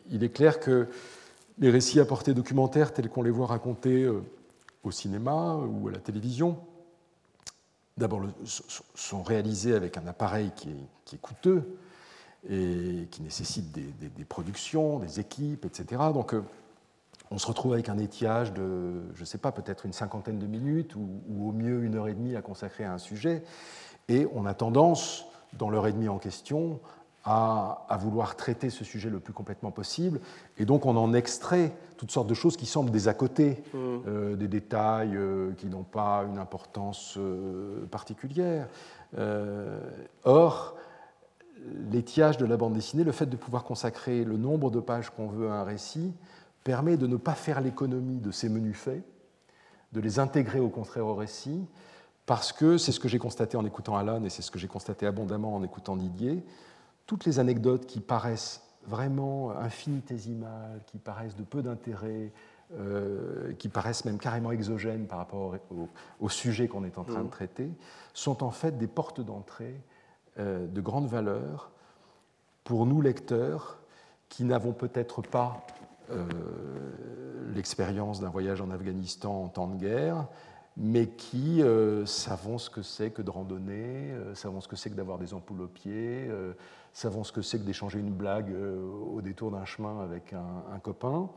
Il est clair que les récits à portée documentaire tels qu'on les voit racontés au cinéma ou à la télévision, d'abord sont réalisés avec un appareil qui est, coûteux et qui nécessite des, productions, des équipes, etc. Donc euh, on se retrouve avec un étiage de, je ne sais pas, peut-être une cinquantaine de minutes ou, au mieux une heure et demie à consacrer à un sujet. Et on a tendance, dans l'heure et demie en question, à, vouloir traiter ce sujet le plus complètement possible. Et donc on en extrait toutes sortes de choses qui semblent des à côté, mmh. euh, des détails euh, qui n'ont pas une importance euh, particulière. or, l'étiage de la bande dessinée, le fait de pouvoir consacrer le nombre de pages qu'on veut à un récit, permet de ne pas faire l'économie de ces menus faits, de les intégrer au contraire au récit, parce que c'est ce que j'ai constaté en écoutant Alan et c'est ce que j'ai constaté abondamment en écoutant Didier, toutes les anecdotes qui paraissent vraiment infinitésimales, qui paraissent de peu d'intérêt, euh, qui paraissent même carrément exogènes par rapport au, sujet qu'on est en train de mmh. traiter, sont en fait des portes d'entrée euh, de grande valeur pour nous lecteurs qui n'avons peut-être pas euh, l'expérience d'un voyage en Afghanistan en temps de guerre, mais qui savons ce que c'est que de randonner, savons ce que c'est que d'avoir des ampoules aux pieds, savons ce que c'est que d'échanger une blague euh, au détour d'un chemin avec un, copain.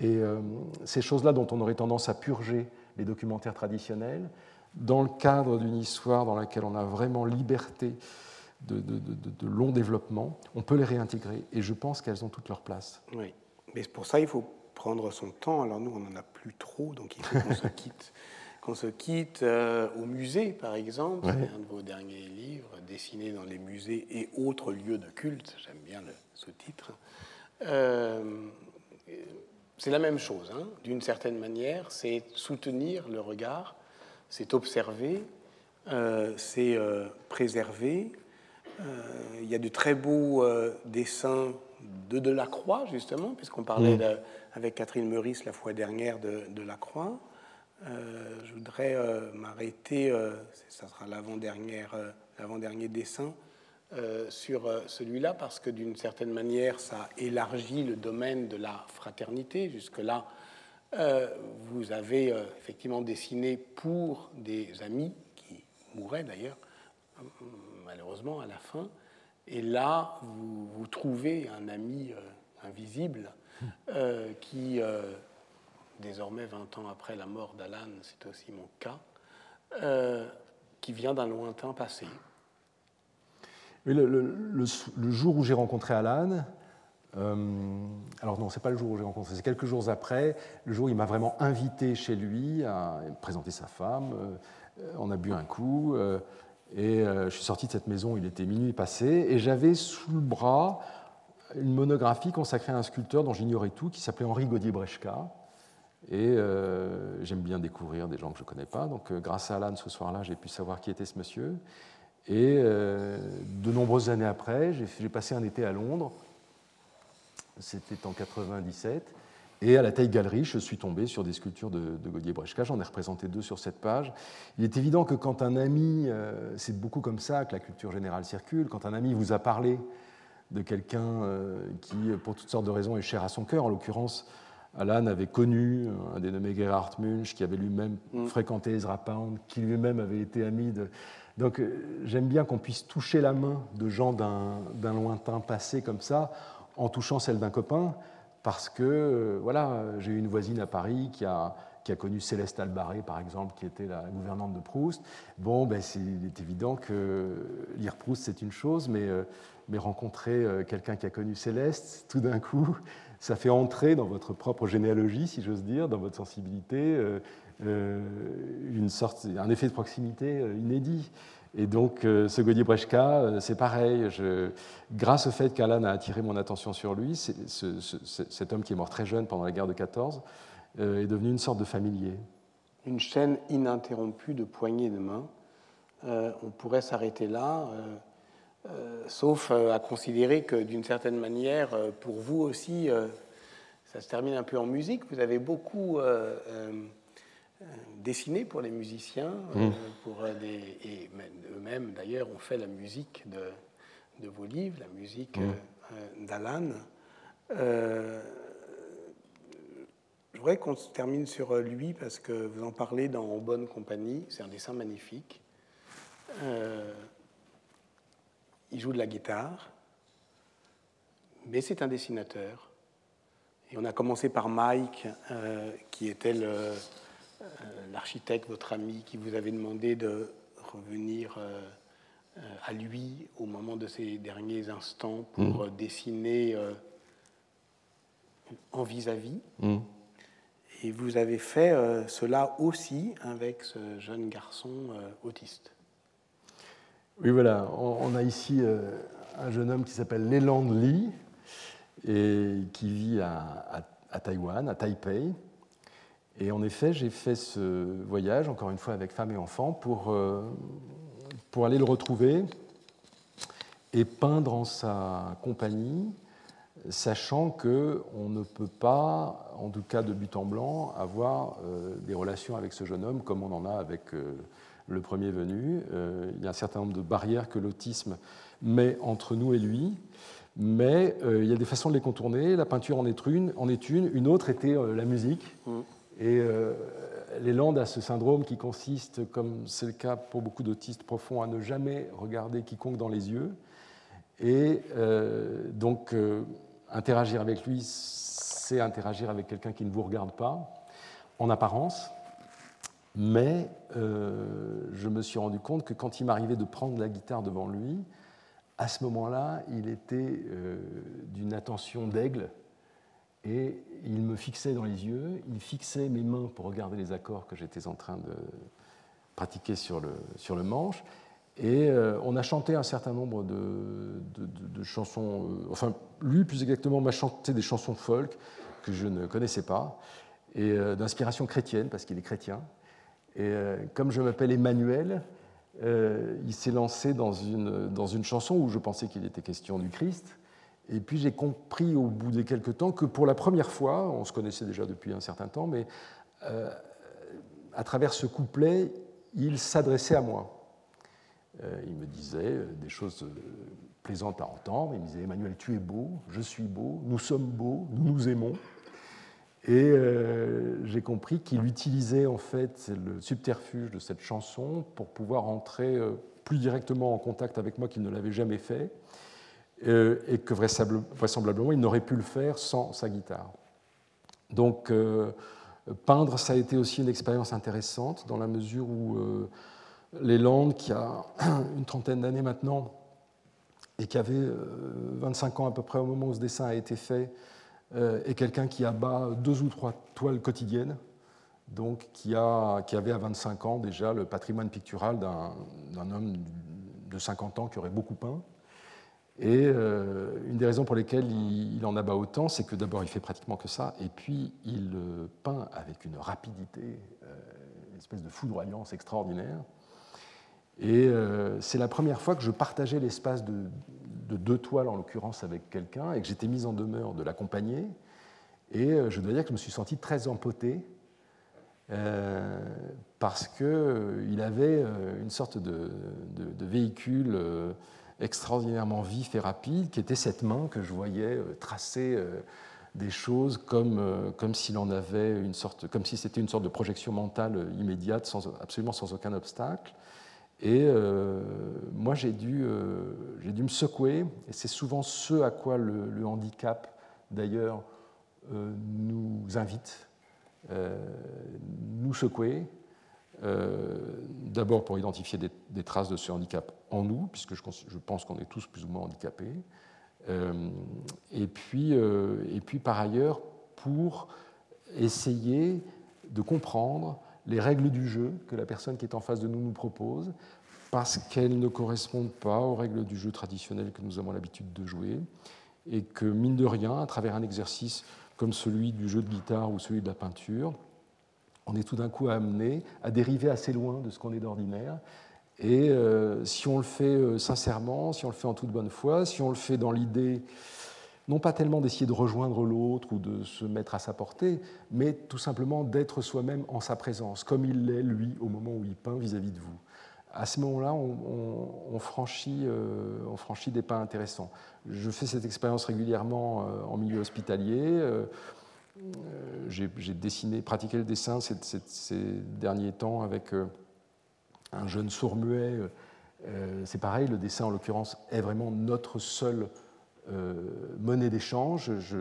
Et euh, ces choses-là dont on aurait tendance à purger les documentaires traditionnels, dans le cadre d'une histoire dans laquelle on a vraiment liberté de, de, long développement, on peut les réintégrer. Et je pense qu'elles ont toute leur place. Oui, mais pour ça, il faut prendre son temps. Alors nous, on n'en a plus trop, donc il faut qu'on se quitte qu'on se quitte euh, au musée, par exemple. C'est un de vos derniers livres, dessinés dans les musées et autres lieux de culte. J'aime bien le sous-titre. c'est la même chose, hein. d'une certaine manière, c'est soutenir le regard, c'est observer, c'est préserver. il y a de très beaux dessins de Delacroix, justement, puisqu'on parlait avec Catherine Meurice la fois dernière de, de Lacroix. Euh, je voudrais euh, m'arrêter, euh, ça sera l'avant-dernier dessin, sur celui-là, parce que d'une certaine manière, ça élargit le domaine de la fraternité. Jusque-là, vous avez effectivement dessiné pour des amis qui mouraient d'ailleurs, malheureusement, à la fin. Et là, vous, vous trouvez un ami invisible qui désormais 20 ans après la mort d'Alan, c'est aussi mon cas, euh, qui vient d'un lointain passé. le, jour où j'ai rencontré Alan, euh, alors non, c'est pas le jour où j'ai rencontré, c'est quelques jours après, le jour où il m'a vraiment invité chez lui à présenter sa femme. Euh, on a bu un coup et je suis sorti de cette maison, il était minuit passé, et j'avais sous le bras une monographie consacrée à un sculpteur dont j'ignorais tout, qui s'appelait Henri Gaudier-Brechka, et euh, j'aime bien découvrir des gens que je ne connais pas. Donc, euh, grâce à Alan, ce soir-là, j'ai pu savoir qui était ce monsieur. Et euh, de nombreuses années après, j'ai passé un été à Londres. C'était en 97. Et à la taille galerie, je suis tombé sur des sculptures de, de Gaudier Brechka. J'en ai représenté deux sur cette page. Il est évident que quand un ami, c'est beaucoup comme ça que la culture générale circule, quand un ami vous a parlé de quelqu'un qui, pour toutes sortes de raisons, est cher à son cœur, en l'occurrence Alan avait connu un dénommé Gerhard Munch, qui avait lui-même mm. fréquenté Ezra Pound, qui lui-même avait été ami de. Donc euh, j'aime bien qu'on puisse toucher la main de gens d'un lointain passé comme ça, en touchant celle d'un copain, parce que euh, voilà, j'ai une voisine à Paris qui a, qui a connu Céleste Albaré, par exemple, qui était la gouvernante de Proust. Bon, ben, c'est, il est évident que lire Proust, c'est une chose, mais, euh, mais rencontrer quelqu'un qui a connu Céleste, tout d'un coup, ça fait entrer dans votre propre généalogie, si j'ose dire, dans votre sensibilité, euh, euh, une sorte, un effet de proximité euh, inédit. Et donc, ce Gaudier Brechka, c'est pareil. Grâce au fait qu'Alan a attiré mon attention sur lui, cet homme qui est mort très jeune pendant la guerre de 14 est devenu une sorte de familier. Une chaîne ininterrompue de poignées de main. on pourrait s'arrêter là. Sauf euh, à considérer que d'une certaine manière, euh, pour vous aussi, ça se termine un peu en musique. Vous avez beaucoup dessiné pour les musiciens, mmh. pour des, et eux-mêmes d'ailleurs ont fait la musique de, de vos livres, la musique mmh. d'Alan. je voudrais qu'on se termine sur lui parce que vous en parlez dans En bonne compagnie. C'est un dessin magnifique. Il joue de la guitare, mais c'est un dessinateur. Et on a commencé par Mike, euh, qui était euh, l'architecte, votre ami, qui vous avait demandé de revenir euh, à lui au moment de ses derniers instants pour mmh. dessiner en vis-à-vis. Mmh. Et vous avez fait cela aussi avec ce jeune garçon autiste. Oui, voilà. On, a ici euh, un jeune homme qui s'appelle Leland Lee et qui vit à, Taïwan, à Taipei. Et en effet, j'ai fait ce voyage, encore une fois avec femme et enfants, pour, euh, pour aller le retrouver et peindre en sa compagnie, sachant qu'on ne peut pas, en tout cas de but en blanc, avoir euh, des relations avec ce jeune homme comme on en a avec le premier venu. Euh, il y a un certain nombre de barrières que l'autisme met entre nous et lui, mais euh, il y a des façons de les contourner. La peinture en est une, en est une. une autre était euh, la musique. Mm. Et les Landes a ce syndrome qui consiste, comme c'est le cas pour beaucoup d'autistes profonds, à ne jamais regarder quiconque dans les yeux. Et donc, interagir avec lui, c'est interagir avec quelqu'un qui ne vous regarde pas, en apparence. Mais euh, je me suis rendu compte que quand il m'arrivait de prendre la guitare devant lui, à ce moment-là, il était euh, d'une attention d'aigle et il me fixait dans les yeux, il fixait mes mains pour regarder les accords que j'étais en train de pratiquer sur le, manche. Et euh, on a chanté un certain nombre de, chansons, enfin, lui plus exactement m'a chanté des chansons folk que je ne connaissais pas, et d'inspiration chrétienne, parce qu'il est chrétien. Et comme je m'appelle Emmanuel, il s'est lancé dans une, dans une chanson où je pensais qu'il était question du Christ, et puis j'ai compris au bout de quelques temps que pour la première fois, on se connaissait déjà depuis un certain temps, mais euh, à travers ce couplet, il s'adressait à moi. Euh, il me disait euh, des choses plaisantes à entendre. Il me disait Emmanuel, tu es beau, je suis beau, nous sommes beaux, nous nous aimons. Et j'ai compris qu'il utilisait en fait le subterfuge de cette chanson pour pouvoir entrer plus directement en contact avec moi qu'il ne l'avait jamais fait euh, et que vraisemblablement il n'aurait pu le faire sans sa guitare. Donc euh, peindre, ça a été aussi une expérience intéressante dans la mesure où euh, Leland, qui a une trentaine d'années maintenant et qui avait 25 ans à peu près au moment où ce dessin a été fait, est quelqu'un qui abat deux ou trois toiles quotidiennes, donc qui, a, qui avait à 25 ans déjà le patrimoine pictural d'un homme de 50 ans qui aurait beaucoup peint. Et euh, une des raisons pour lesquelles il, en abat autant, c'est que d'abord il fait pratiquement que ça, et puis il euh, peint avec une rapidité, euh, une espèce de foudroyance extraordinaire. Et c'est la première fois que je partageais l'espace de, deux toiles, en l'occurrence avec quelqu'un, et que j'étais mis en demeure de l'accompagner. Et je dois dire que je me suis senti très empoté, parce qu'il avait une sorte de, de véhicule extraordinairement vif et rapide, qui était cette main que je voyais euh, tracer euh, des choses comme, euh, comme s'il en avait une sorte, comme si c'était une sorte de projection mentale immédiate, sans, absolument sans aucun obstacle. Et moi, j'ai dû, j'ai dû me secouer, et c'est souvent ce à quoi le, handicap, d'ailleurs, nous invite, nous secouer, euh, d'abord pour identifier des, traces de ce handicap en nous, puisque je, pense qu'on est tous plus ou moins handicapés, euh, et, puis, euh, et puis par ailleurs pour essayer de comprendre les règles du jeu que la personne qui est en face de nous nous propose, parce qu'elles ne correspondent pas aux règles du jeu traditionnel que nous avons l'habitude de jouer, et que, mine de rien, à travers un exercice comme celui du jeu de guitare ou celui de la peinture, on est tout d'un coup amené à dériver assez loin de ce qu'on est d'ordinaire. Et euh, si on le fait euh, sincèrement, si on le fait en toute bonne foi, si on le fait dans l'idée, non pas tellement d'essayer de rejoindre l'autre ou de se mettre à sa portée, mais tout simplement d'être soi-même en sa présence, comme il l'est, lui, au moment où il peint vis-à-vis de vous. À ce moment-là, on, franchit, euh, franchit, des pas intéressants. Je fais cette expérience régulièrement en milieu hospitalier. Euh, j'ai dessiné, pratiqué le dessin ces, derniers temps avec euh, un jeune sourd-muet. Euh, c'est pareil, le dessin en l'occurrence est vraiment notre seule monnaie d'échange. Je,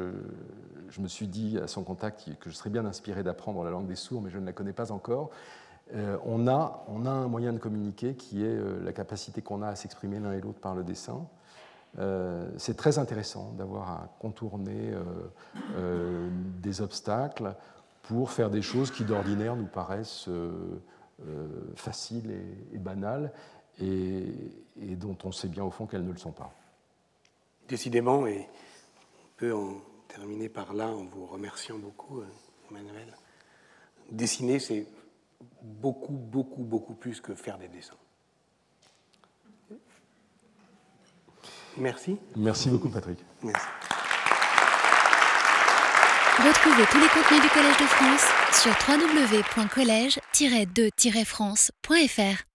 me suis dit à son contact que je serais bien inspiré d'apprendre la langue des sourds, mais je ne la connais pas encore. on, a, on a un moyen de communiquer qui est la capacité qu'on a à s'exprimer l'un et l'autre par le dessin. Euh, c'est très intéressant d'avoir à contourner euh, euh, des obstacles pour faire des choses qui d'ordinaire nous paraissent faciles et, banales et, dont on sait bien au fond qu'elles ne le sont pas. Décidément, et on peut en terminer par là en vous remerciant beaucoup, Emmanuel. Dessiner, c'est beaucoup, beaucoup, beaucoup plus que faire des dessins. Merci. Merci beaucoup, Patrick. Merci. Retrouvez tous les contenus du Collège de France sur www.colège-2-france.fr.